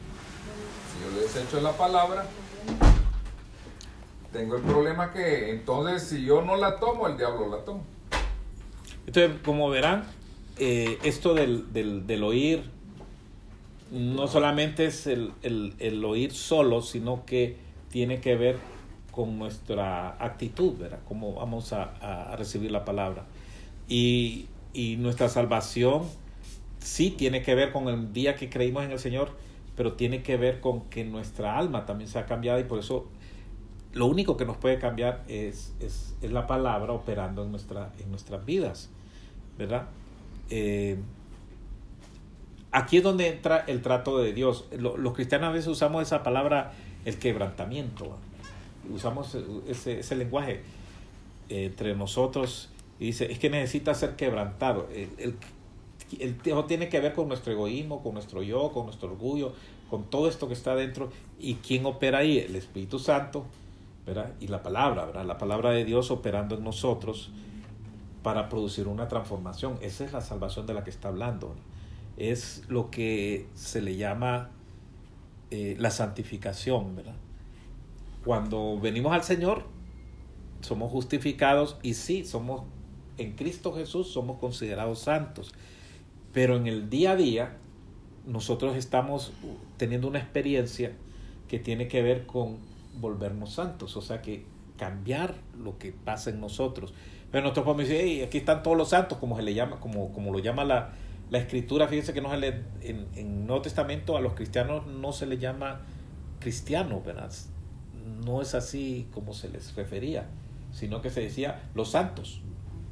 Si yo desecho la palabra, tengo el problema que entonces si yo no la tomo, el diablo la toma. Entonces, como verán, eh, esto del, del, del oír no solamente es el, el- el oír solo, sino que tiene que ver con nuestra actitud, ¿verdad? Cómo vamos a, a- recibir la palabra. Y, y nuestra salvación sí tiene que ver con el día que creímos en el Señor, pero tiene que ver con que nuestra alma también se ha cambiado y por eso lo único que nos puede cambiar es, es, es la palabra operando en, nuestra, en nuestras vidas, ¿verdad? Eh, aquí es donde entra el trato de Dios. Lo- los cristianos a veces usamos esa palabra, el quebrantamiento. Usamos ese, ese lenguaje eh, entre nosotros y dice, es que necesita ser quebrantado. El, el, tiene que ver con nuestro egoísmo, con nuestro yo, con nuestro orgullo, con todo esto que está dentro. ¿Y quién opera ahí? El Espíritu Santo, ¿verdad? Y la palabra, ¿verdad? La palabra de Dios operando en nosotros para producir una transformación. Esa es la salvación de la que está hablando. Es lo que se le llama eh, la santificación, ¿verdad? Cuando venimos al Señor, somos justificados y sí, somos en Cristo Jesús, somos considerados santos. Pero en el día a día, nosotros estamos teniendo una experiencia que tiene que ver con volvernos santos, o sea que cambiar lo que pasa en nosotros. Pero nosotros podemos decir, "Hey, aquí están todos los santos, como se le llama, como, como lo llama la, la escritura, fíjense que no se le, en, en Nuevo Testamento a los cristianos no se les llama cristianos, ¿verdad? No es así como se les refería, sino que se decía los santos.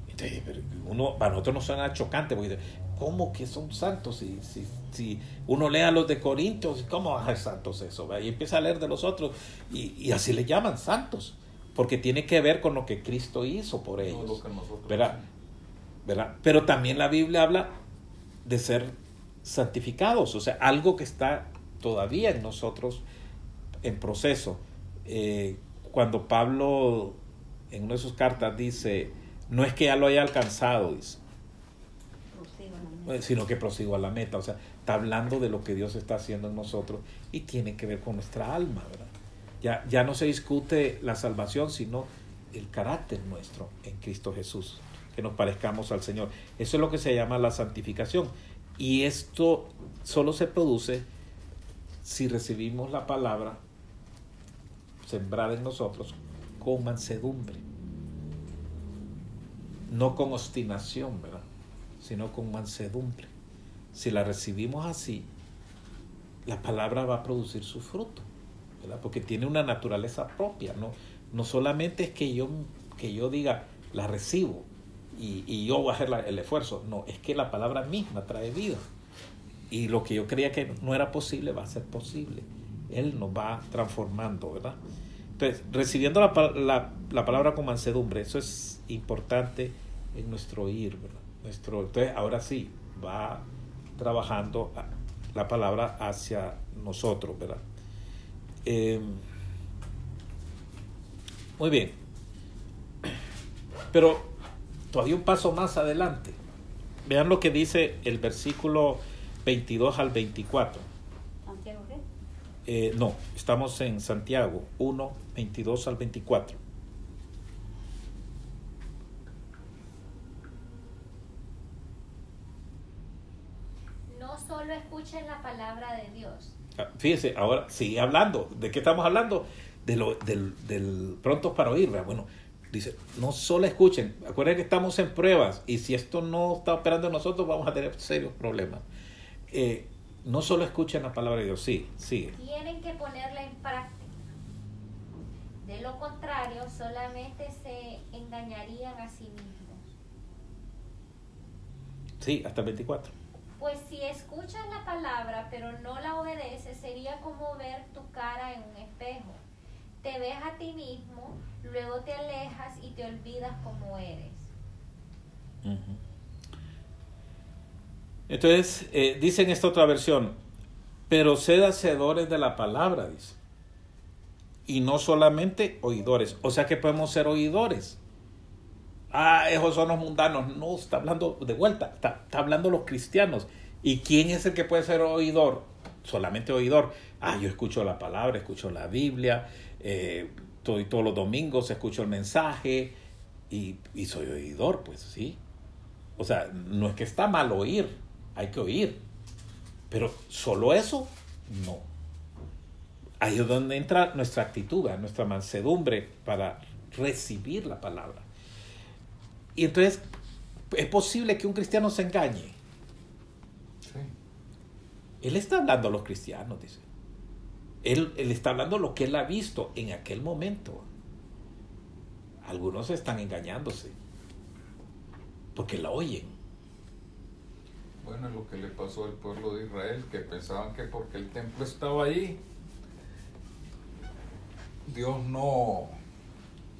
Entonces, pero uno, para nosotros nos suena chocante, porque ¿cómo que son santos? Si, si, si uno lee a los de Corintios, ¿cómo va a ser santos eso? ¿verdad? Y empieza a leer de los otros, y, y así le llaman santos, porque tiene que ver con lo que Cristo hizo por ellos. ¿verdad? ¿verdad? Pero también la Biblia habla de ser santificados, o sea, algo que está todavía en nosotros en proceso. Eh, cuando Pablo en una de sus cartas dice, no es que ya lo haya alcanzado, dice, sino que prosigo a la meta. O sea, está hablando de lo que Dios está haciendo en nosotros y tiene que ver con nuestra alma, ¿verdad? Ya, ya no se discute la salvación, sino el carácter nuestro en Cristo Jesús, que nos parezcamos al Señor. Eso es lo que se llama la santificación. Y esto solo se produce si recibimos la palabra sembrada en nosotros con mansedumbre, no con obstinación, ¿verdad? Sino con mansedumbre. Si la recibimos así, la palabra va a producir su fruto, ¿verdad? Porque tiene una naturaleza propia, ¿no? No solamente es que yo, que yo diga, la recibo y, y yo voy a hacer el esfuerzo, no, es que la palabra misma trae vida. Y lo que yo creía que no era posible va a ser posible. Él nos va transformando, ¿verdad? Entonces, recibiendo la, la- la palabra con mansedumbre, eso es importante en nuestro oír, ¿verdad? Nuestro, entonces, ahora sí, va trabajando la palabra hacia nosotros, ¿verdad? Eh, muy bien. Pero todavía un paso más adelante. Vean lo que dice el versículo 22 al 24. Santiago, ¿qué? Eh, no, estamos en Santiago 1, 22 al 24. No solo escuchen la palabra de Dios, Ah, Fíjese, ahora sigue hablando. ¿De qué estamos hablando? De lo, del, del prontos para oír. Bueno, dice, no solo escuchen. Acuérdense que estamos en pruebas y si esto no está operando en nosotros vamos a tener serios problemas. Eh, no solo escuchen la palabra de Dios, sí, sigue. tienen que ponerla en práctica. De lo contrario, solamente se engañarían a sí mismos. Sí, hasta el 24. Pues si escuchas la palabra pero no la obedeces, sería como ver tu cara en un espejo. Te ves a ti mismo, luego te alejas y te olvidas cómo eres. Entonces, eh, dice en esta otra versión, pero sed hacedores de la palabra, dice. Y no solamente oidores. O sea que podemos ser oidores. Ah, esos son los mundanos. No, está hablando de vuelta. Está, está hablando los cristianos. ¿Y quién es el que puede ser oidor? Solamente oidor. Ah, yo escucho la palabra, escucho la Biblia, eh, todo- todos los domingos escucho el mensaje y, y soy oidor, pues sí. O sea, no es que está mal oír, hay que oír. Pero solo eso, no. Ahí es donde entra nuestra actitud, nuestra mansedumbre para recibir la palabra. Y entonces, es posible que un cristiano se engañe. Sí. Él está hablando a los cristianos, dice. Él, él está hablando lo que él ha visto en aquel momento. Algunos están engañándose porque la oyen. Bueno, es lo que le pasó al pueblo de Israel, que pensaban que porque el templo estaba ahí, Dios no,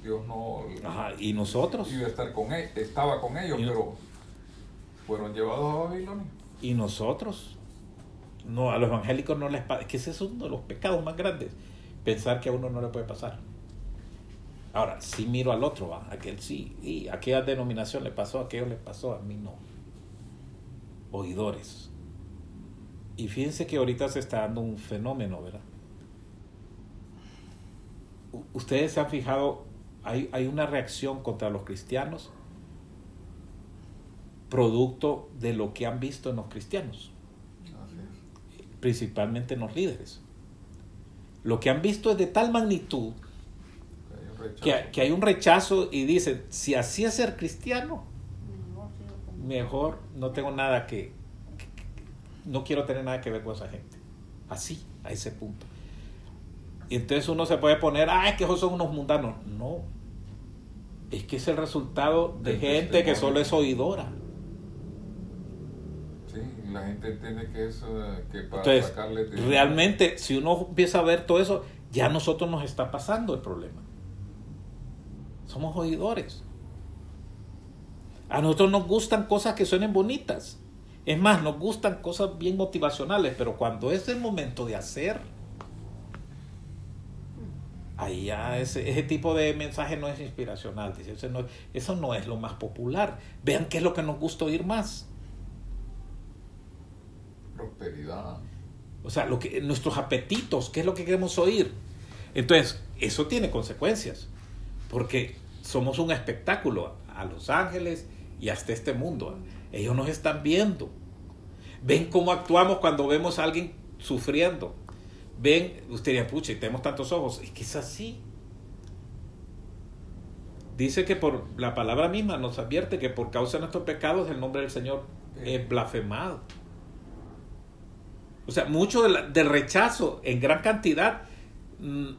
Dios no Ajá, y nosotros, iba a estar con ellos, estaba con ellos, Y- pero fueron llevados a Babilonia. y nosotros. No, a los evangélicos no les pasa. Que ese es uno de los pecados más grandes. Pensar que a uno no le puede pasar. Ahora, sí miro al otro, ¿va? aquel sí. Y aquella denominación le pasó, aquello le pasó, a mí no. Oidores. Y fíjense que ahorita se está dando un fenómeno, ¿verdad? Ustedes se han fijado, hay, hay una reacción contra los cristianos producto de lo que han visto en los cristianos. Principalmente en los líderes. Lo que han visto es de tal magnitud Hay un rechazo. que, que hay un rechazo y dicen, si así es ser cristiano, Mejor no tengo nada que, que- que- no quiero tener nada que ver con esa gente. Así, a ese punto. Y entonces uno se puede poner, ah, es que esos son unos mundanos. No. Es que es el resultado de Del gente que solo es oidora. La gente entiende que es que para Entonces, sacarle realmente, si uno empieza a ver todo eso, ya a nosotros nos está pasando el problema. Somos oidores. A nosotros nos gustan cosas que suenen bonitas. Es más, nos gustan cosas bien motivacionales, pero cuando es el momento de hacer, ahí ya ese, ese tipo de mensaje no es inspiracional. Dice, no- eso no es lo más popular. Vean qué es lo que nos gusta oír más. Prosperidad. O sea, lo que, nuestros apetitos, ¿qué es lo que queremos oír? Entonces, eso tiene consecuencias, porque somos un espectáculo a los ángeles y hasta este mundo. Ellos nos están viendo. Ven cómo actuamos cuando vemos a alguien sufriendo. Ven, usted diría, pucha, y tenemos tantos ojos. Es que es así. Dice que por la palabra misma nos advierte que por causa de nuestros pecados el nombre del Señor es blasfemado. O sea, mucho del, rechazo en gran cantidad. mm,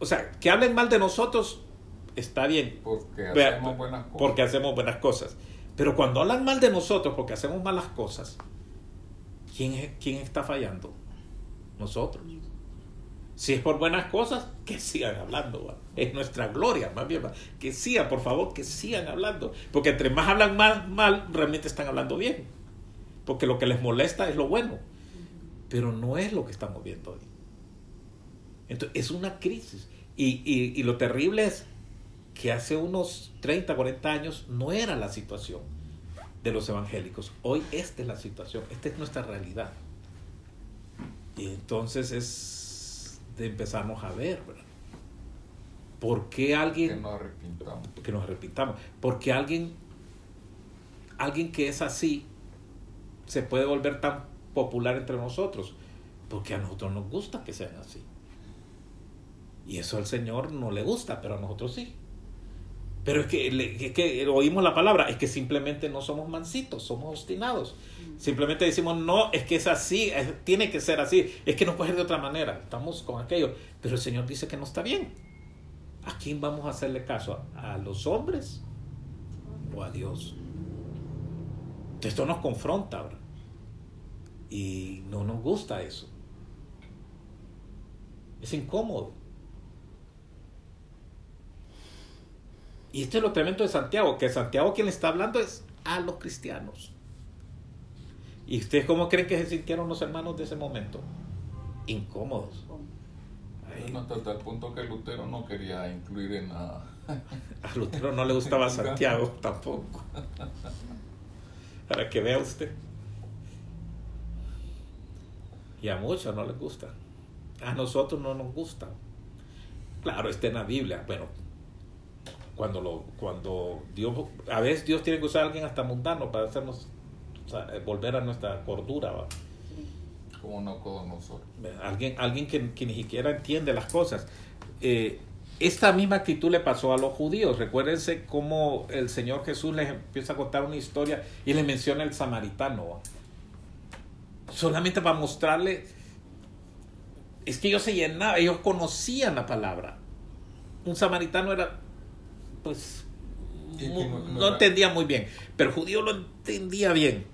o sea, que hablen mal de nosotros está bien. Porque hacemos buenas cosas. Porque hacemos buenas cosas. Pero cuando hablan mal de nosotros porque hacemos malas cosas, ¿quién, es- quién está fallando? Nosotros. Si es por buenas cosas, que sigan hablando. ¿va? Es nuestra gloria, más bien. ¿va? Que sigan, por favor, que sigan hablando. Porque entre más hablan mal, mal, realmente están hablando bien. Porque lo que les molesta es lo bueno. Pero no es lo que estamos viendo hoy. Entonces, es una crisis. Y, y- y lo terrible es que hace unos 30, 40 años no era la situación de los evangélicos. Hoy esta es la situación, esta es nuestra realidad. Y entonces es de empezarnos a ver, ¿verdad? ¿Por qué Que alguien nos arrepintamos. que nos arrepintamos? Porque alguien alguien que es así se puede volver tan popular entre nosotros, porque a nosotros nos gusta que sean así. Y eso al Señor no le gusta, pero a nosotros sí. Pero es que, es que oímos la palabra, es que simplemente no somos mansitos, somos obstinados. Simplemente decimos, no, es que es así, tiene que ser así, es que no puede ser de otra manera. Estamos con aquello. Pero el Señor dice que no está bien. ¿A quién vamos a hacerle caso? ¿A los hombres o a Dios? Esto nos confronta. Y no nos gusta eso. Es incómodo. Y esto es lo tremendo de Santiago, que Santiago quien le está hablando es a los cristianos. ¿Y ustedes cómo creen que se sintieron los hermanos de ese momento? Incómodos. Bueno, hasta tal punto que Lutero no quería incluir en nada. a Lutero no le gustaba Santiago tampoco. Para que vea usted. Y a muchos no les gusta. A nosotros no nos gusta. Claro, está en la Biblia. Bueno, cuando lo, cuando Dios, a veces Dios tiene que usar a alguien hasta mundano para hacernos o sea, volver a nuestra cordura. ¿va? Como no con nosotros. Alguien, alguien que, que ni siquiera entiende las cosas. Eh, esta misma actitud le pasó a los judíos. Recuérdense cómo el Señor Jesús les empieza a contar una historia y les menciona el samaritano. ¿va? Solamente para mostrarle, es que ellos se llenaban, ellos conocían la palabra. Un samaritano era, pues, no- entendía muy bien, pero el judío lo entendía bien.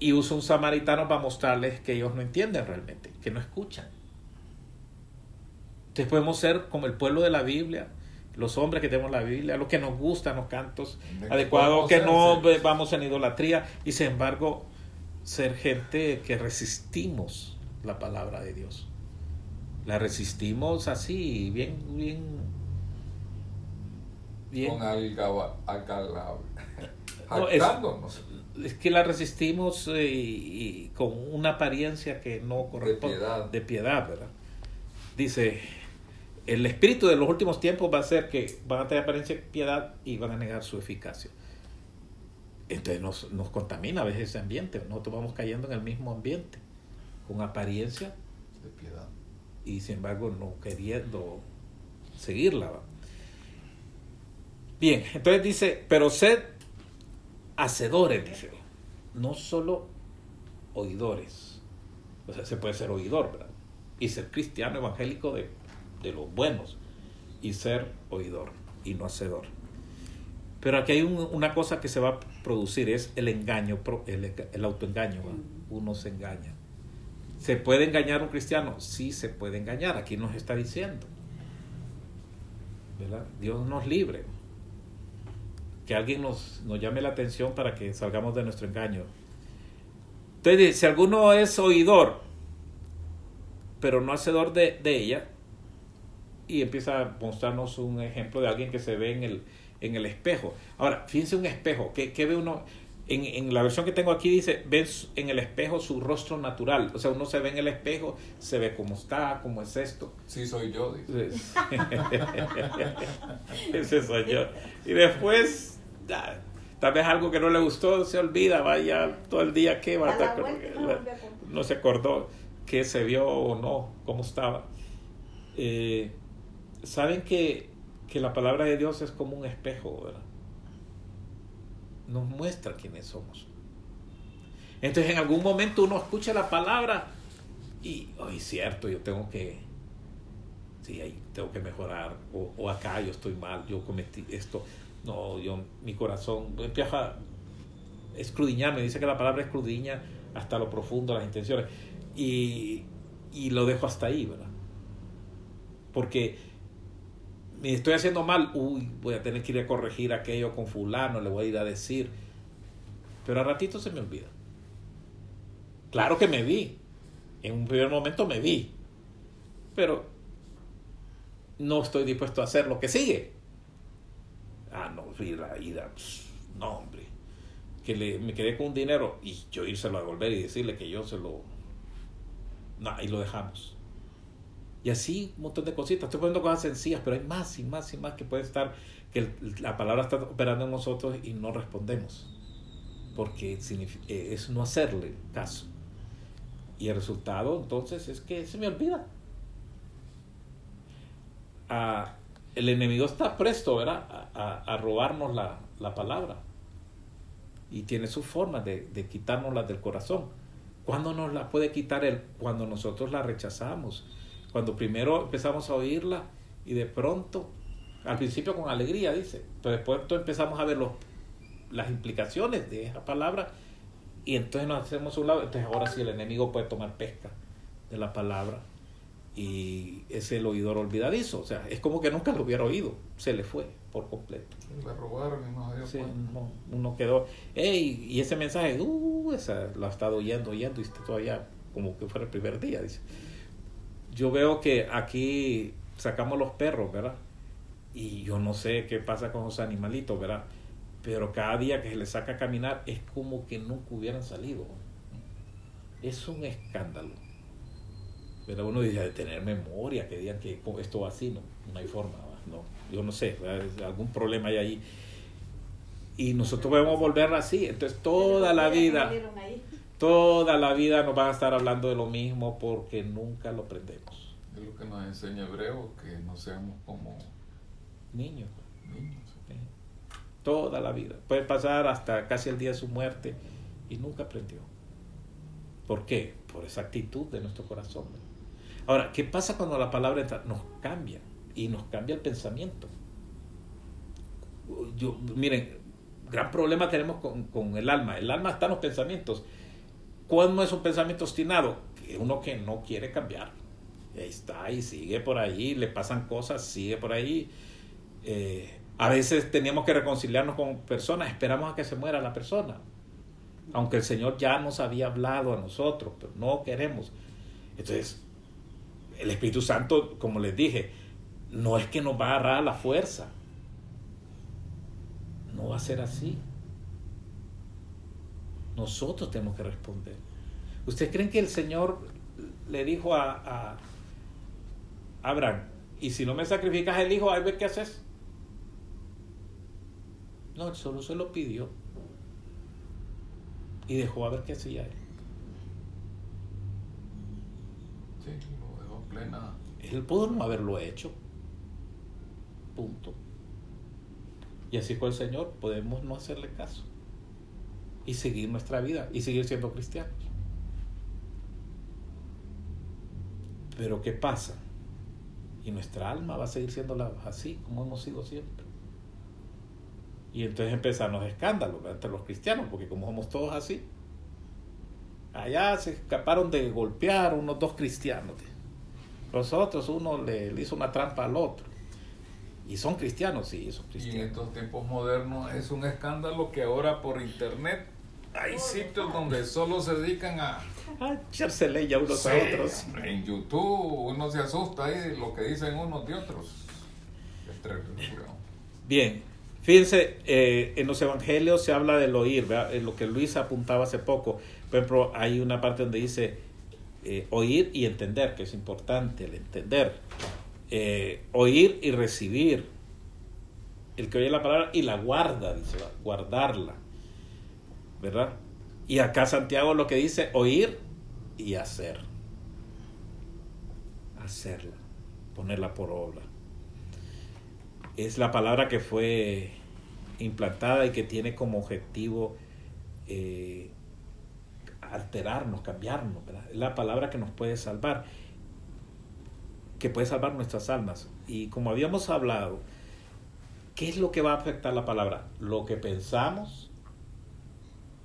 Y usa un samaritano para mostrarles que ellos no entienden realmente, que no escuchan. Entonces podemos ser como el pueblo de la Biblia, los hombres que tenemos la Biblia, los que nos gustan los cantos adecuados, que no vamos en idolatría y sin embargo ser gente que resistimos la palabra de Dios. La resistimos así, bien, bien, bien. Con algaba, algala- No, es- que la resistimos eh, y, y con una apariencia que no corresponde piedad. de piedad, ¿verdad? Dice, el espíritu de los últimos tiempos va a ser que van a tener apariencia de piedad y van a negar su eficacia. Entonces nos, nos contamina a veces ese ambiente, nosotros vamos cayendo en el mismo ambiente, con apariencia De piedad. y sin embargo no queriendo seguirla. Bien, entonces dice, pero sed hacedores, dice, no solo oidores. O sea, se puede ser oidor, ¿verdad? Y ser cristiano evangélico de, de los buenos y ser oidor y no hacedor. Pero aquí hay un- una cosa que se va producir, es el engaño, pro- el, el autoengaño. ¿va? Uno se engaña. ¿Se puede engañar un cristiano? Sí, se puede engañar. Aquí nos está diciendo. ¿Verdad? Dios nos libre. Que alguien nos, nos llame la atención para que salgamos de nuestro engaño. Entonces, si alguno es oidor, pero no hacedor de, de ella, y empieza a mostrarnos un ejemplo de alguien que se ve en el, en el espejo. Ahora, fíjense un espejo. ¿Qué, qué ve uno? en, en la versión que tengo aquí dice, ven su- en el espejo su rostro natural. O sea, uno se ve en el espejo, se ve cómo está, cómo es esto. Sí, soy yo, dice. Ese soy yo. Y después, tal vez algo que no le gustó se olvida, vaya todo el día que va a estar- no se acordó que se vio o no, cómo estaba. Eh, Saben que, que la palabra de Dios es como un espejo, ¿verdad? Nos muestra quiénes somos. Entonces en algún momento uno escucha la palabra y, hoy cierto, yo tengo que, sí, ahí tengo que mejorar, o, o acá yo estoy mal, yo cometí esto, no, yo, mi corazón empieza a escudriñarme, dice que la palabra escudriña hasta lo profundo, las intenciones, y, y lo dejo hasta ahí, ¿verdad? Porque me estoy haciendo mal, uy, voy a tener que ir a corregir aquello con fulano, le voy a ir a decir, pero a ratito se me olvida. Claro que me vi, en un primer momento me vi, pero no estoy dispuesto a hacer lo que sigue. Ah, no, ir a ir a- pss, no, hombre, que le, me quedé con un dinero y yo írselo a devolver y decirle que yo se lo... No, y lo dejamos. Y así un montón de cositas. Estoy poniendo cosas sencillas, pero hay más y más y más que puede estar, que la palabra está operando en nosotros y no respondemos. Porque eh, es no hacerle caso. Y el resultado entonces es que se me olvida. Ah, el enemigo está presto, ¿verdad? A robarnos la, la palabra. Y tiene su forma de, de quitárnosla del corazón. ¿Cuándo nos la puede quitar él? Cuando nosotros la rechazamos. Cuando primero empezamos a oírla y de pronto, al principio con alegría, dice, pero después empezamos a ver los, las implicaciones de esa palabra y entonces nos hacemos un lado. Entonces ahora sí el enemigo puede tomar pesca de la palabra y es el oidor olvidadizo. O sea, es como que nunca lo hubiera oído, se le fue por completo. Le robaron y no Sí, no, uno quedó, "Ey", y ese mensaje, uh, esa, lo ha estado oyendo, oyendo, y está todavía como que fuera el primer día, dice. Yo veo que aquí sacamos los perros, ¿verdad? Y yo no sé qué pasa con los animalitos, ¿verdad? Pero cada día que se les saca a caminar es como que nunca hubieran salido. Es un escándalo. ¿verdad? Uno dice de tener memoria, que digan que esto va así, no, no hay forma, no, yo no sé, ¿verdad? algún problema hay ahí. Y nosotros podemos volver así, entonces toda la vida, ahí. Toda la vida nos van a estar hablando de lo mismo porque nunca lo aprendemos. Es lo que nos enseña Hebreo, que no seamos como Niños, niños. ¿sí? toda la vida. Puede pasar hasta casi el día de su muerte y nunca aprendió. ¿Por qué? Por esa actitud de nuestro corazón. Ahora, ¿qué pasa cuando la palabra entra? Nos cambia y nos cambia el pensamiento. Yo, miren, gran problema tenemos con, con el alma. El alma está en los pensamientos. ¿Cuándo es un pensamiento obstinado? Uno que no quiere cambiar. Ahí está, y sigue por ahí, le pasan cosas, sigue por ahí. Eh, a veces teníamos que reconciliarnos con personas, esperamos a que se muera la persona. Aunque el Señor ya nos había hablado a nosotros, pero no queremos. Entonces, el Espíritu Santo, como les dije, no es que nos va a agarrar la fuerza. No va a ser así. Nosotros tenemos que responder. ¿Ustedes creen que el Señor le dijo a, a Abraham, y si no me sacrificas el hijo, a ver qué haces? No, él solo se lo pidió. Y dejó a ver qué hacía él. Sí, lo dejó plena. Él pudo no haberlo hecho. Punto. Y así fue el Señor. Podemos no hacerle caso. Y seguir nuestra vida. Y seguir siendo cristianos. Pero ¿qué pasa? Y nuestra alma va a seguir siendo la- así como hemos sido siempre. Y entonces empiezan los escándalos entre los cristianos, porque como somos todos así, allá se escaparon de golpear unos dos cristianos. Los otros, uno le, le hizo una trampa al otro. Y son cristianos, sí, son Y en cristianos. estos tiempos modernos es un escándalo que ahora por internet hay sitios donde solo se dedican a... A echarse leña unos Sí, a otros. En YouTube uno se asusta ahí de lo que dicen unos de otros. Bien, Fíjense, eh, en los evangelios se habla del oír, ¿verdad? En lo que Luis apuntaba hace poco. Por ejemplo, hay una parte donde dice eh, oír y entender, que es importante el entender. Eh, oír y recibir. El que oye la palabra y la guarda, dice, ¿verdad? guardarla. ¿Verdad? Y acá Santiago lo que dice, oír y hacer. Hacerla, ponerla por obra. Es la palabra que fue implantada y que tiene como objetivo eh, alterarnos, cambiarnos. ¿verdad? Es la palabra que nos puede salvar, que puede salvar nuestras almas. Y como habíamos hablado, ¿qué es lo que va a afectar la palabra? Lo que pensamos.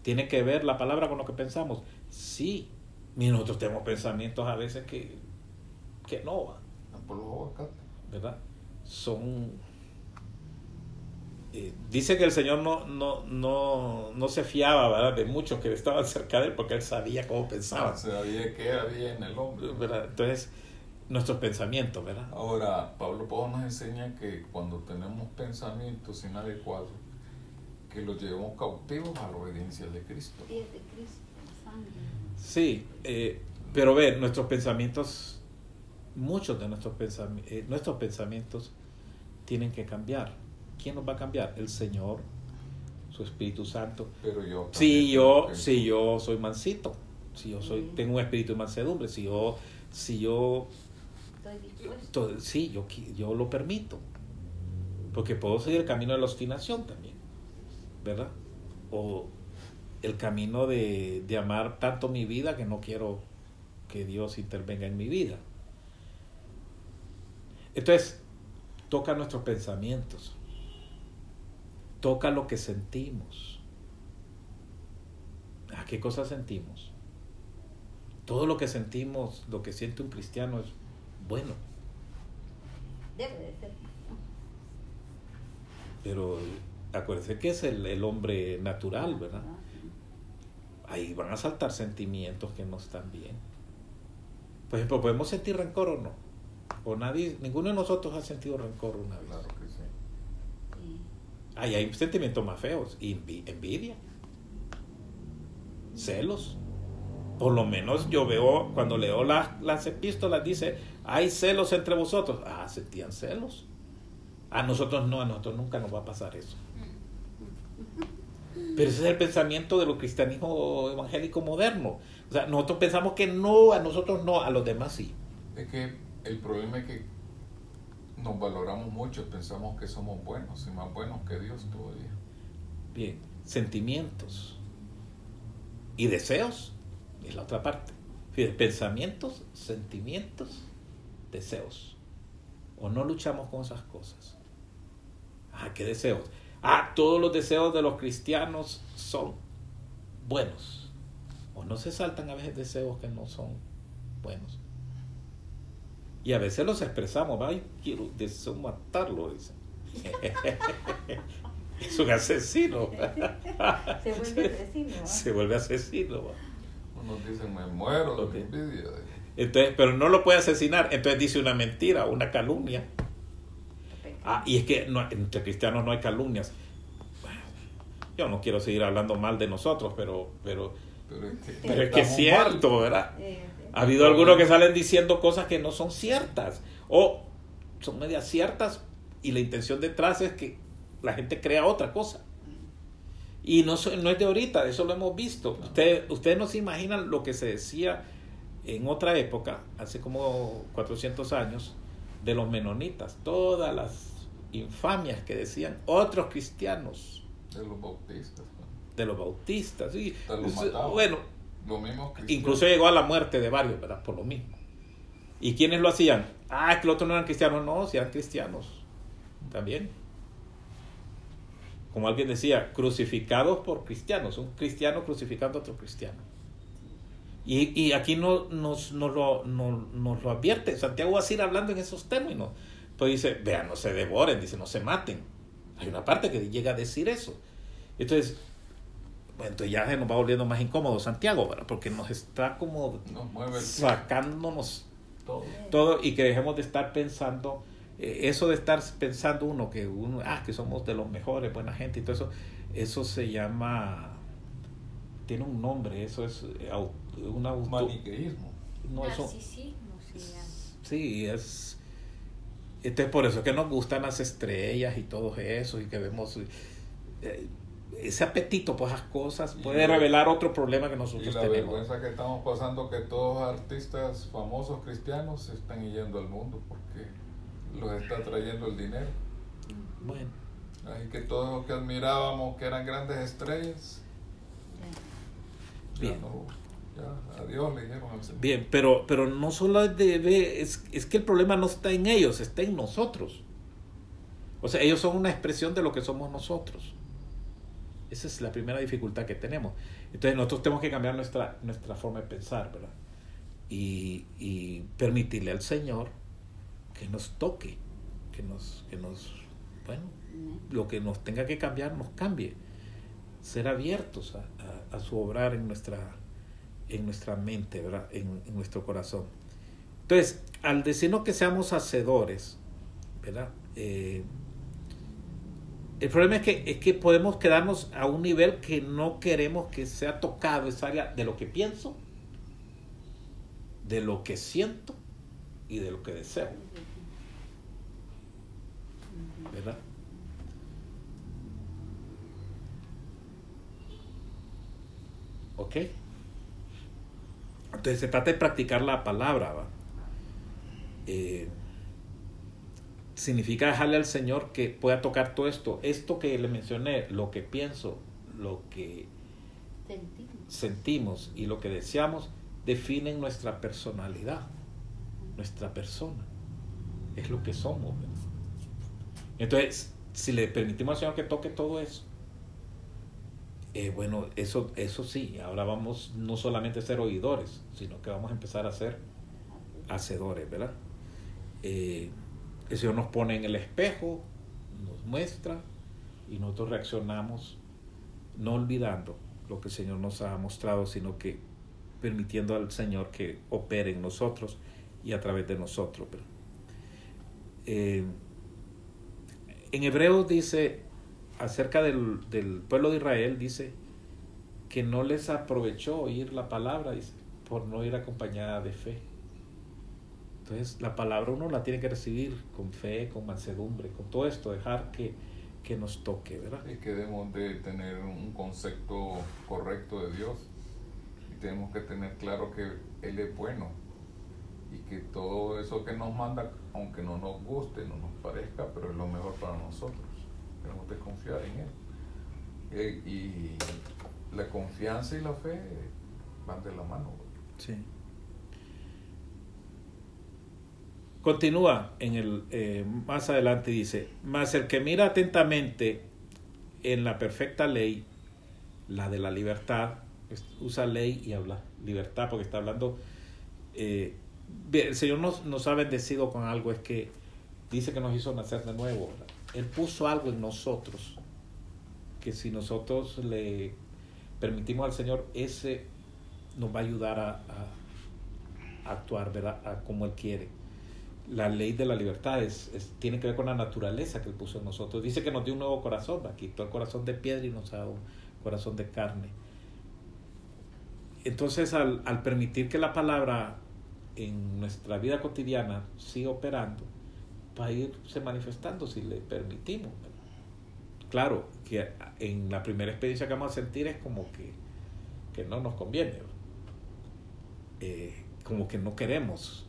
¿Tiene que ver la palabra con lo que pensamos? Sí. Y nosotros tenemos pensamientos a veces que, que no van, Por los aguacates. ¿verdad? Son... eh, dice que el Señor no, no, no, no se fiaba ¿verdad? de muchos que estaban cerca de él porque él sabía cómo pensaban. Sabía qué había en el hombre. ¿verdad? Entonces, nuestros pensamientos, ¿verdad? Ahora, Pablo Pablo nos enseña que cuando tenemos pensamientos inadecuados, que los llevemos cautivos a la obediencia de Cristo. De Cristo, sangre. Sí, eh, pero ver, nuestros pensamientos, muchos de nuestros, pensami- eh, nuestros pensamientos tienen que cambiar. ¿Quién nos va a cambiar? El Señor, su Espíritu Santo. Pero yo. Si yo, si yo soy mansito, si yo soy, Mm. tengo un espíritu de mansedumbre, si yo, si yo, Estoy dispuesto. to- sí, yo, yo lo permito, porque puedo seguir el camino de la obstinación también, ¿verdad? O el camino de, de amar tanto mi vida que no quiero que Dios intervenga en mi vida. Entonces, toca nuestros pensamientos, toca lo que sentimos. ¿A qué cosas sentimos? Todo lo que sentimos, lo que siente un cristiano es bueno, Debe de ser. pero acuérdense que es el, el hombre natural, ¿verdad? Ahí van a saltar sentimientos que no están bien. Por ejemplo, ¿podemos sentir rencor o no? O nadie, ninguno de nosotros ha sentido rencor una vez. Claro que sí. Ahí hay sentimientos más feos. Envi- envidia. Celos. Por lo menos yo veo, cuando leo las, las epístolas, dice, hay celos entre vosotros. Ah, sentían celos. A nosotros no, a nosotros nunca nos va a pasar eso. Pero ese es el pensamiento de lo cristianismo evangélico moderno. O sea, nosotros pensamos que no, a nosotros no, a los demás sí. Es que el problema es que nos valoramos mucho, pensamos que somos buenos y más buenos que Dios todavía. Bien, sentimientos y deseos es la otra parte. Fíjate, pensamientos, sentimientos, deseos. O no luchamos con esas cosas. Ah, ¿qué deseos? Ah, todos los deseos de los cristianos son buenos. O no se saltan a veces deseos que no son buenos. Y a veces los expresamos, ay, quiero deseo matarlo, dicen. es un asesino. Se vuelve asesino. ¿ah? Se vuelve asesino. ¿va? Unos dicen, me muero Ok. de envidia. Entonces, pero no lo puede asesinar, entonces dice una mentira, una calumnia. Ah, y es que no- entre cristianos no hay calumnias. Yo no quiero seguir hablando mal de nosotros, pero, pero, Pero es que, pero es que es estamos cierto, mal. ¿verdad? Eh, Ha habido algunos que salen diciendo cosas que no son ciertas o son medias ciertas y la intención detrás es que la gente crea otra cosa. Y no, so- no es de ahorita, eso lo hemos visto. Ustedes, ustedes no se imaginan lo que se decía en otra época, hace como 400 años, de los menonitas. Todas las infamias que decían otros cristianos, De los bautistas. ¿no? de los bautistas. Los mataban. bueno. Incluso llegó a la muerte de varios, ¿verdad? Por lo mismo. ¿Y quiénes lo hacían? Ah, es que los otros no eran cristianos. No, si eran cristianos. También. Como alguien decía, crucificados por cristianos. Un cristiano crucificando a otro cristiano. Y, y aquí no, nos, nos lo, no- nos lo advierte. Santiago va a seguir hablando en esos términos. Pues dice, vean, no se devoren, dice, no se maten. Hay una parte que llega a decir eso. Entonces, bueno, entonces ya se nos va volviendo más incómodo Santiago, ¿verdad? Porque nos está como Nos mueve el sacándonos todo. todo y que dejemos de estar pensando eh, eso de estar pensando uno que uno, ah, que somos de los mejores, buena gente y todo eso, eso se llama, tiene un nombre, eso es eh, un auto, Maniqueísmo. no, eso, Narcisismo se llama. sí, es, entonces por eso es que nos gustan las estrellas y todo eso y que vemos eh, ese apetito por esas cosas Y puede la- revelar otro problema que Y nosotros la tenemos. vergüenza que estamos pasando que todos los artistas famosos cristianos se están yendo al mundo porque los está trayendo el dinero. Bueno, Así que todos los que admirábamos que eran grandes estrellas, ya Bien. no, ya adiós le dijeron al Señor. bien, pero, pero no solo debe, es, es que el problema no está en ellos, está en nosotros. O sea, ellos son una expresión de lo que somos nosotros. Esa es la primera dificultad que tenemos. Entonces nosotros tenemos que cambiar nuestra, nuestra forma de pensar, ¿verdad? Y, y permitirle al Señor que nos toque, que nos, que nos, bueno, lo que nos tenga que cambiar, nos cambie. Ser abiertos a, a- a su obrar en nuestra, en nuestra mente, ¿verdad? En, nuestro corazón. Entonces, al decirnos que seamos hacedores, ¿verdad? Eh, el problema es que, es que podemos quedarnos a un nivel que no queremos que sea tocado esa área de lo que pienso, de lo que siento y de lo que deseo, ¿verdad? ¿Ok? Entonces se trata de practicar la palabra, ¿va? Eh, significa dejarle al Señor que pueda tocar todo esto. Esto que le mencioné, lo que pienso, lo que Sentimos. sentimos y lo que deseamos, definen nuestra personalidad, nuestra persona. Es lo que somos. ¿verdad? Entonces, si le permitimos al Señor que toque todo eso, eh, bueno, eso, eso sí, ahora vamos no solamente a ser oidores, sino que vamos a empezar a ser hacedores, ¿verdad? Eh, el Señor nos pone en el espejo, nos muestra y nosotros reaccionamos no olvidando lo que el Señor nos ha mostrado, sino que permitiendo al Señor que opere en nosotros y a través de nosotros. Eh, en Hebreos dice, acerca del, del pueblo de Israel, dice que no les aprovechó oír la palabra, dice, por no ir acompañada de fe. Entonces, la palabra uno la tiene que recibir con fe, con mansedumbre, con todo esto, dejar que, que nos toque, ¿verdad? Y que debemos de tener un concepto correcto de Dios. Y tenemos que tener claro que Él es bueno. Y que todo eso que nos manda, aunque no nos guste, no nos parezca, pero es lo mejor para nosotros. Tenemos que confiar en Él. Eh, y la confianza y la fe van de la mano. Sí. Continúa en el eh, más adelante dice, mas el que mira atentamente en la perfecta ley, la de la libertad, usa ley y habla libertad porque está hablando. eh, el Señor nos, nos ha bendecido con algo, es que dice que nos hizo nacer de nuevo. Él puso algo en nosotros que si nosotros le permitimos al Señor, ese nos va a ayudar a, actuar ¿verdad? A como Él quiere. La ley de la libertad es, tiene que ver con la naturaleza que Él puso en nosotros. Dice que nos dio un nuevo corazón, quitó el corazón de piedra y nos ha dado un corazón de carne. Entonces, al permitir que la palabra en nuestra vida cotidiana siga operando, va a irse manifestando si le permitimos. Claro, que en la primera experiencia que vamos a sentir es como que, que no nos conviene. Eh, como que no queremos.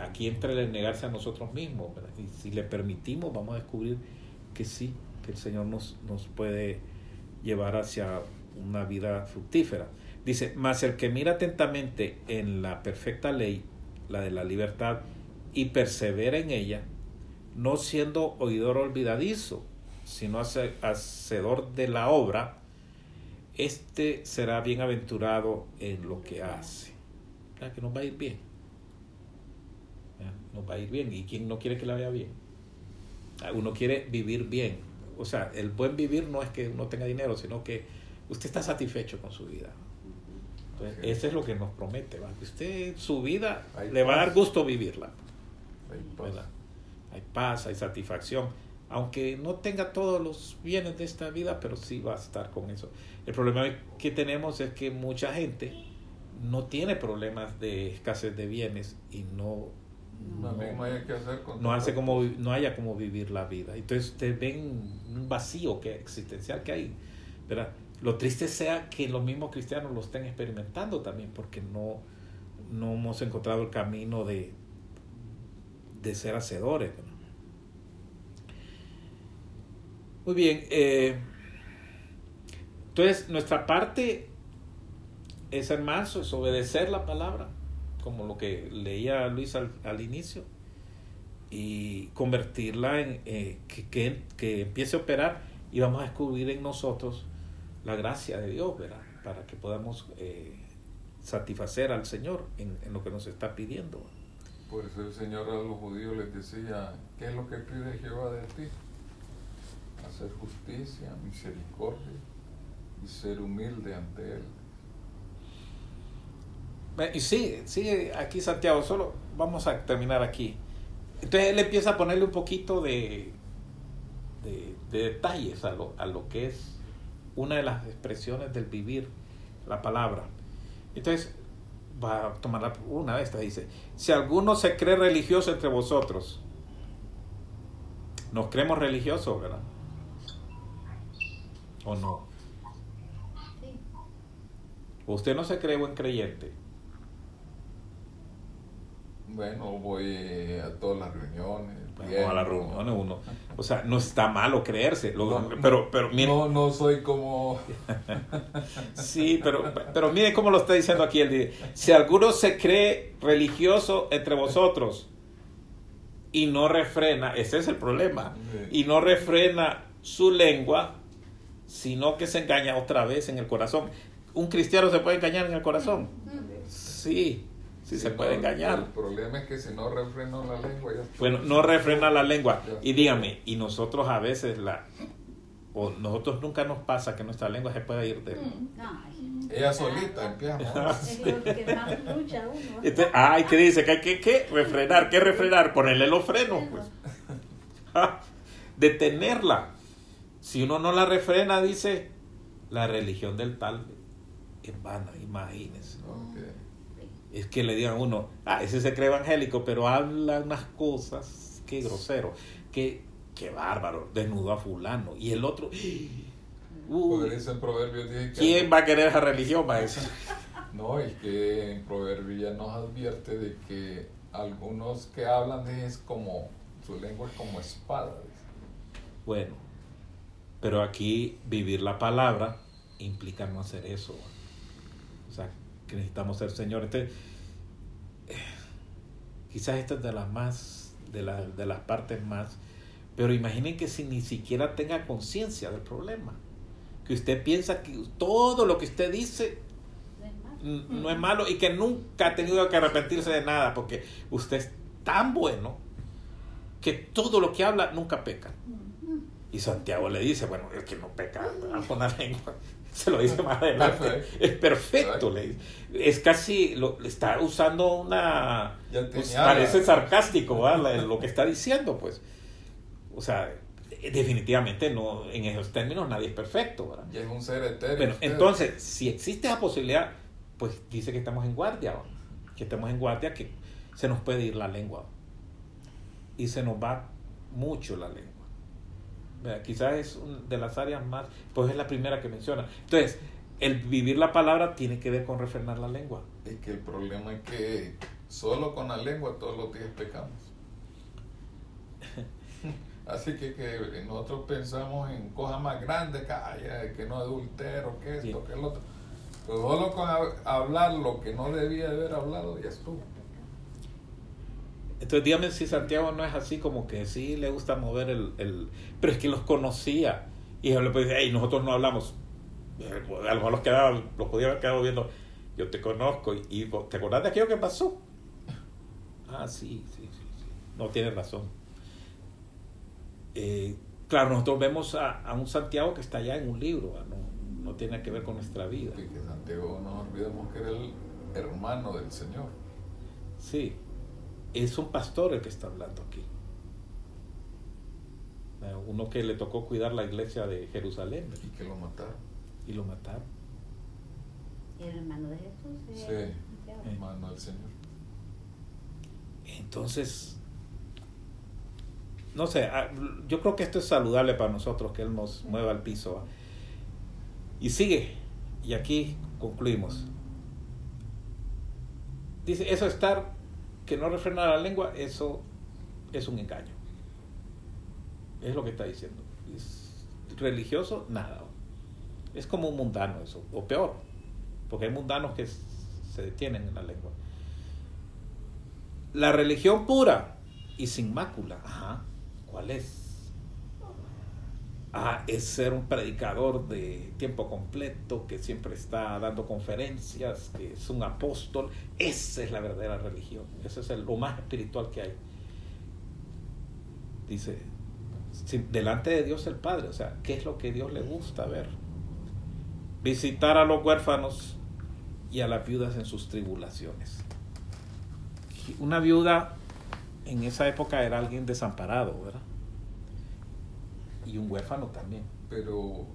Aquí entra el negarse a nosotros mismos, y si le permitimos, vamos a descubrir que sí, que el Señor nos, nos puede llevar hacia una vida fructífera. Dice, mas el que mira atentamente en la perfecta ley, la de la libertad, y persevera en ella, no siendo oidor olvidadizo, sino hace- hacedor de la obra, este será bienaventurado en lo que hace. Claro que nos va a ir bien. Nos va a ir bien. ¿Y quién no quiere que le vaya bien? Ah, Uno quiere vivir bien. O sea, el buen vivir no es que uno tenga dinero, sino que usted está satisfecho con su vida. Entonces, eso es lo que nos promete, ¿va? usted su vida Hay le va a dar gusto vivirla. Hay paz. ¿verdad? hay paz, hay satisfacción. Aunque no tenga todos los bienes de esta vida, pero sí va a estar con eso. El problema que tenemos es que mucha gente no tiene problemas de escasez de bienes y no no hay que hacer con no hace como no haya como vivir la vida entonces ustedes ven un vacío que existencial que hay ¿verdad? lo triste sea que los mismos cristianos lo estén experimentando también porque no no hemos encontrado el camino de de ser hacedores muy bien eh, entonces nuestra parte es ser manso es obedecer la palabra como lo que leía Luis al, al inicio, y convertirla en eh, que, que, que empiece a operar y vamos a descubrir en nosotros la gracia de Dios, ¿verdad? Para que podamos eh, satisfacer al Señor en, en, lo que nos está pidiendo. Por eso el Señor a los judíos les decía, ¿qué es lo que pide Jehová de ti? Hacer justicia, misericordia y ser humilde ante Él. Y sí, sí, aquí Santiago, solo vamos a terminar aquí. Entonces él empieza a ponerle un poquito de, de, de detalles a lo, a lo que es una de las expresiones del vivir la palabra. Entonces va a tomar la- una de estas, dice, si alguno se cree religioso entre vosotros, nos creemos religiosos, ¿verdad? ¿O no? ¿Usted no se cree buen creyente? Bueno, voy a todas las reuniones. Bueno, a reuniones uno. O sea, no está malo creerse. lo- No, pero, pero mire, No, no soy como... sí, pero, pero mire cómo lo está diciendo aquí. Él si alguno se cree religioso entre vosotros y no refrena, ese es el problema, y no refrena su lengua, sino que se engaña otra vez en el corazón. ¿Un cristiano se puede engañar en el corazón? Sí, sí, se no, puede El engañar. problema es que si no refreno la lengua ya. Bueno, no refrena la lengua. Ya. Y dígame, y nosotros a veces la... O nosotros nunca nos pasa que nuestra lengua se pueda ir de... Ay, Ella solita empieza. ¿no? es lo que más lucha uno. Este, ay, ¿qué dice? ¿Qué, qué, qué? Refrenar. ¿Qué refrenar? Ponerle los frenos, pues. Detenerla. Si uno no la refrena, dice, la religión del tal es vana, imagínese. Ok. Es que le digan a uno, ah, ese se cree evangélico, pero habla unas cosas, qué grosero, qué, qué bárbaro, desnudo a fulano. Y el otro, uy, Porque dice en Proverbios 10 que... ¿quién va a querer esa religión, maestro? No, es que en Proverbios ya nos advierte de que algunos que hablan es como, su lengua es como espada. dice. Bueno, pero aquí vivir la palabra implica no hacer eso. Que necesitamos ser Señor. Este, eh, quizás esta es de las más, de, la- de las partes más, pero imaginen que si ni siquiera tenga conciencia del problema, que usted piensa que todo lo que usted dice no es malo. y que nunca ha tenido que arrepentirse de nada, porque usted es tan bueno que todo lo que habla nunca peca. Y Santiago le dice, bueno, el que no peca con la lengua, se lo dice más adelante. Perfecto. Es perfecto, le dice. Es casi, lo, está usando una... Pues, parece sarcástico lo que está diciendo, pues. O sea, definitivamente no, en esos términos nadie es perfecto, ¿verdad? Y es un ser etéreo. Bueno, usted. entonces, si existe esa posibilidad, pues dice que estamos en guardia, que estamos en guardia, que se nos puede ir la lengua. Y se nos va mucho la lengua. Quizás es una de las áreas más, pues es la primera que menciona. Entonces, el vivir la palabra tiene que ver con refrenar la lengua. Es que el problema es que solo con la lengua todos los días pecamos. Así que, que nosotros pensamos en cosas más grandes, que, ay, ay, que no adultero, que esto, Sí. que el otro. Pero solo con hab- hablar lo que no debía de haber hablado ya estuvo. Entonces dígame si Santiago no es así como que sí le gusta mover el... el- pero es que los conocía. Y él le puede decir, hey, nosotros no hablamos. Eh, A lo mejor los, quedaba, los podía haber quedado viendo, yo te conozco. Y, y vos, ¿te acordás de aquello que pasó? Ah, sí, sí, sí. sí. No tienes razón. Eh, claro, nosotros vemos a, a un Santiago que está allá en un libro, no, no tiene que ver con nuestra vida. Y que Santiago no olvidemos que era el hermano del Señor. Sí, es un pastor el que está hablando aquí. Uno que le tocó cuidar la iglesia de Jerusalén Y que lo mataron. y lo mataron. El hermano de Jesús. Sí. Hermano del Señor. Entonces, no sé, ah, yo creo que esto es saludable para nosotros, que Él nos mueva al piso. Y sigue, y aquí concluimos. Dice, eso estar, que no refrena la lengua, eso es un engaño. Es lo que está diciendo. Es religioso, nada. Es como un mundano eso, o peor, porque hay mundanos que se detienen en la lengua. La religión pura y sin mácula. Ajá. ¿Cuál es? Ah, es ser un predicador de tiempo completo que siempre está dando conferencias, que es un apóstol. Esa es la verdadera religión. Eso es el- lo más espiritual que hay. Dice, delante de Dios el Padre, o sea, ¿qué es lo que Dios le gusta ver? Visitar a los huérfanos y a las viudas en sus tribulaciones una viuda en esa época era alguien desamparado, ¿verdad? Y un huérfano también. Pero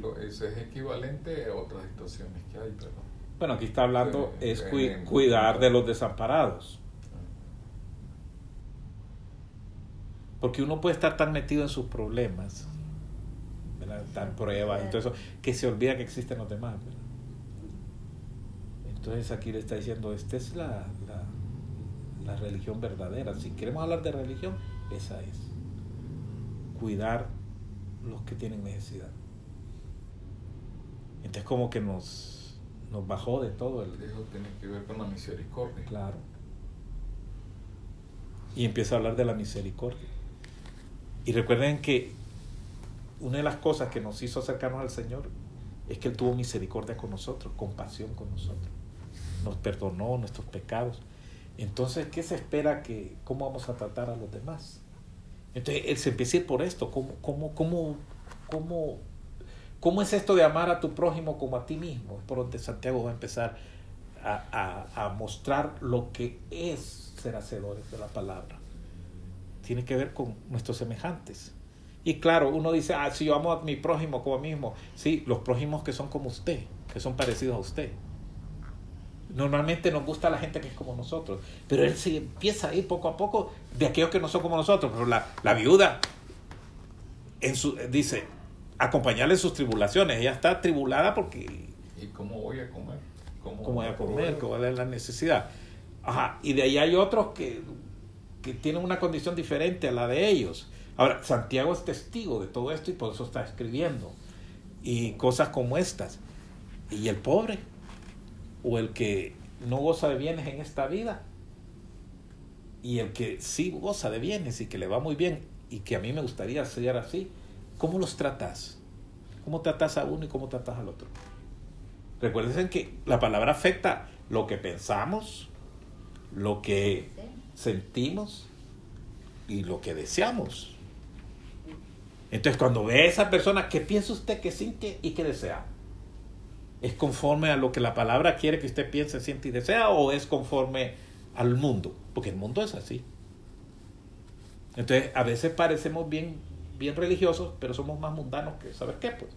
lo, eso es equivalente a otras situaciones que hay, pero. Bueno, aquí está hablando, Sí, es en- cuidar de los desamparados. Porque uno puede estar tan metido en sus problemas, ¿verdad? Tan pruebas y todo eso, que se olvida que existen los demás, ¿verdad? Entonces aquí le está diciendo, esta es la, la, la religión verdadera. Si queremos hablar de religión, esa es. Cuidar los que tienen necesidad. Entonces como que nos, nos bajó de todo el, Eso tiene que ver con la misericordia. Claro. Y empieza a hablar de la misericordia. Y recuerden que una de las cosas que nos hizo acercarnos al Señor es que Él tuvo misericordia con nosotros, compasión con nosotros. Nos perdonó nuestros pecados. Entonces, ¿qué se espera que, cómo vamos a tratar a los demás? Entonces, Él se empieza a ir por esto. ¿Cómo, cómo, cómo, cómo, cómo es esto de amar a tu prójimo como a ti mismo? Es por donde Santiago va a empezar a, a- a mostrar lo que es ser hacedores de la palabra. Tiene que ver con nuestros semejantes. Y claro, uno dice, ah, si yo amo a mi prójimo como a mí mismo. Sí, los prójimos que son como usted, que son parecidos a usted. Normalmente nos gusta la gente que es como nosotros, pero él se empieza a ir poco a poco de aquellos que no son como nosotros. Pero la, la viuda en su, dice, acompañarle en sus tribulaciones. Ella está tribulada porque ¿Y cómo voy a comer? ¿Cómo, cómo voy a comer, cómo voy a la necesidad. Ajá, y de ahí hay otros que, que tienen una condición diferente a la de ellos. Ahora, Santiago es testigo de todo esto y por eso está escribiendo. Y cosas como estas. Y el pobre, o el que no goza de bienes en esta vida, y el que sí goza de bienes y que le va muy bien, y que a mí me gustaría ser así, ¿cómo los tratas? ¿Cómo tratas a uno y cómo tratas al otro? Recuerden que la palabra afecta lo que pensamos, lo que sentimos y lo que deseamos. Entonces, cuando ve a esa persona, ¿qué piensa usted que siente y que desea? ¿Es conforme a lo que la palabra quiere que usted piense, siente y desea o es conforme al mundo? Porque el mundo es así. Entonces, a veces parecemos bien, bien religiosos, pero somos más mundanos que saber qué, pues.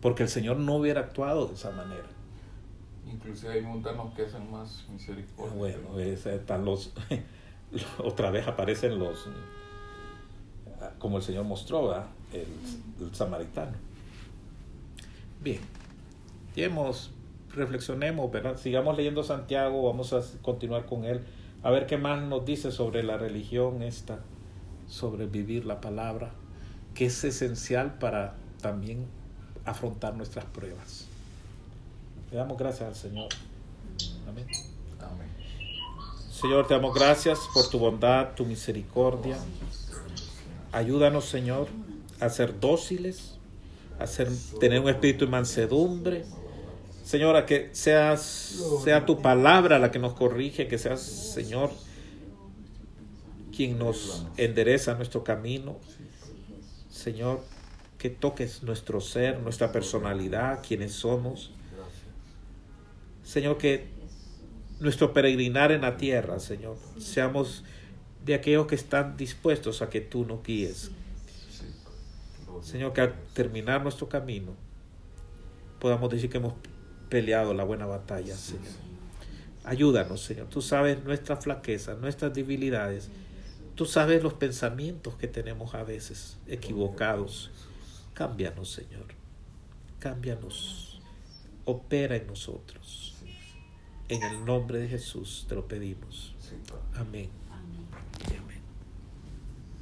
Porque el Señor no hubiera actuado de esa manera. Inclusive hay mundanos que hacen más misericordia. Bueno, es- están los. otra vez aparecen los. Como el Señor mostró, ¿verdad? El, el samaritano. Bien. Lleguemos, reflexionemos, ¿verdad? Sigamos leyendo Santiago, vamos a continuar con él. A ver qué más nos dice sobre la religión esta, sobre vivir la palabra, que es esencial para también afrontar nuestras pruebas. Le damos gracias al Señor. Amén. Amén. Señor, te damos gracias por tu bondad, tu misericordia. Ayúdanos, Señor, a ser dóciles, a ser, tener un espíritu de mansedumbre. Señor, a que seas, sea tu palabra la que nos corrige, que seas, Señor, quien nos endereza nuestro camino. Señor, que toques nuestro ser, nuestra personalidad, quienes somos. Señor, que nuestro peregrinar en la tierra, Señor, seamos de aquellos que están dispuestos a que tú nos guíes. Señor, que al terminar nuestro camino podamos decir que hemos peleado la buena batalla, Señor. Ayúdanos, Señor. Tú sabes nuestras flaquezas, nuestras debilidades. Tú sabes los pensamientos que tenemos a veces equivocados. Cámbianos, Señor. Cámbianos. Opera en nosotros. En el nombre de Jesús te lo pedimos. Amén.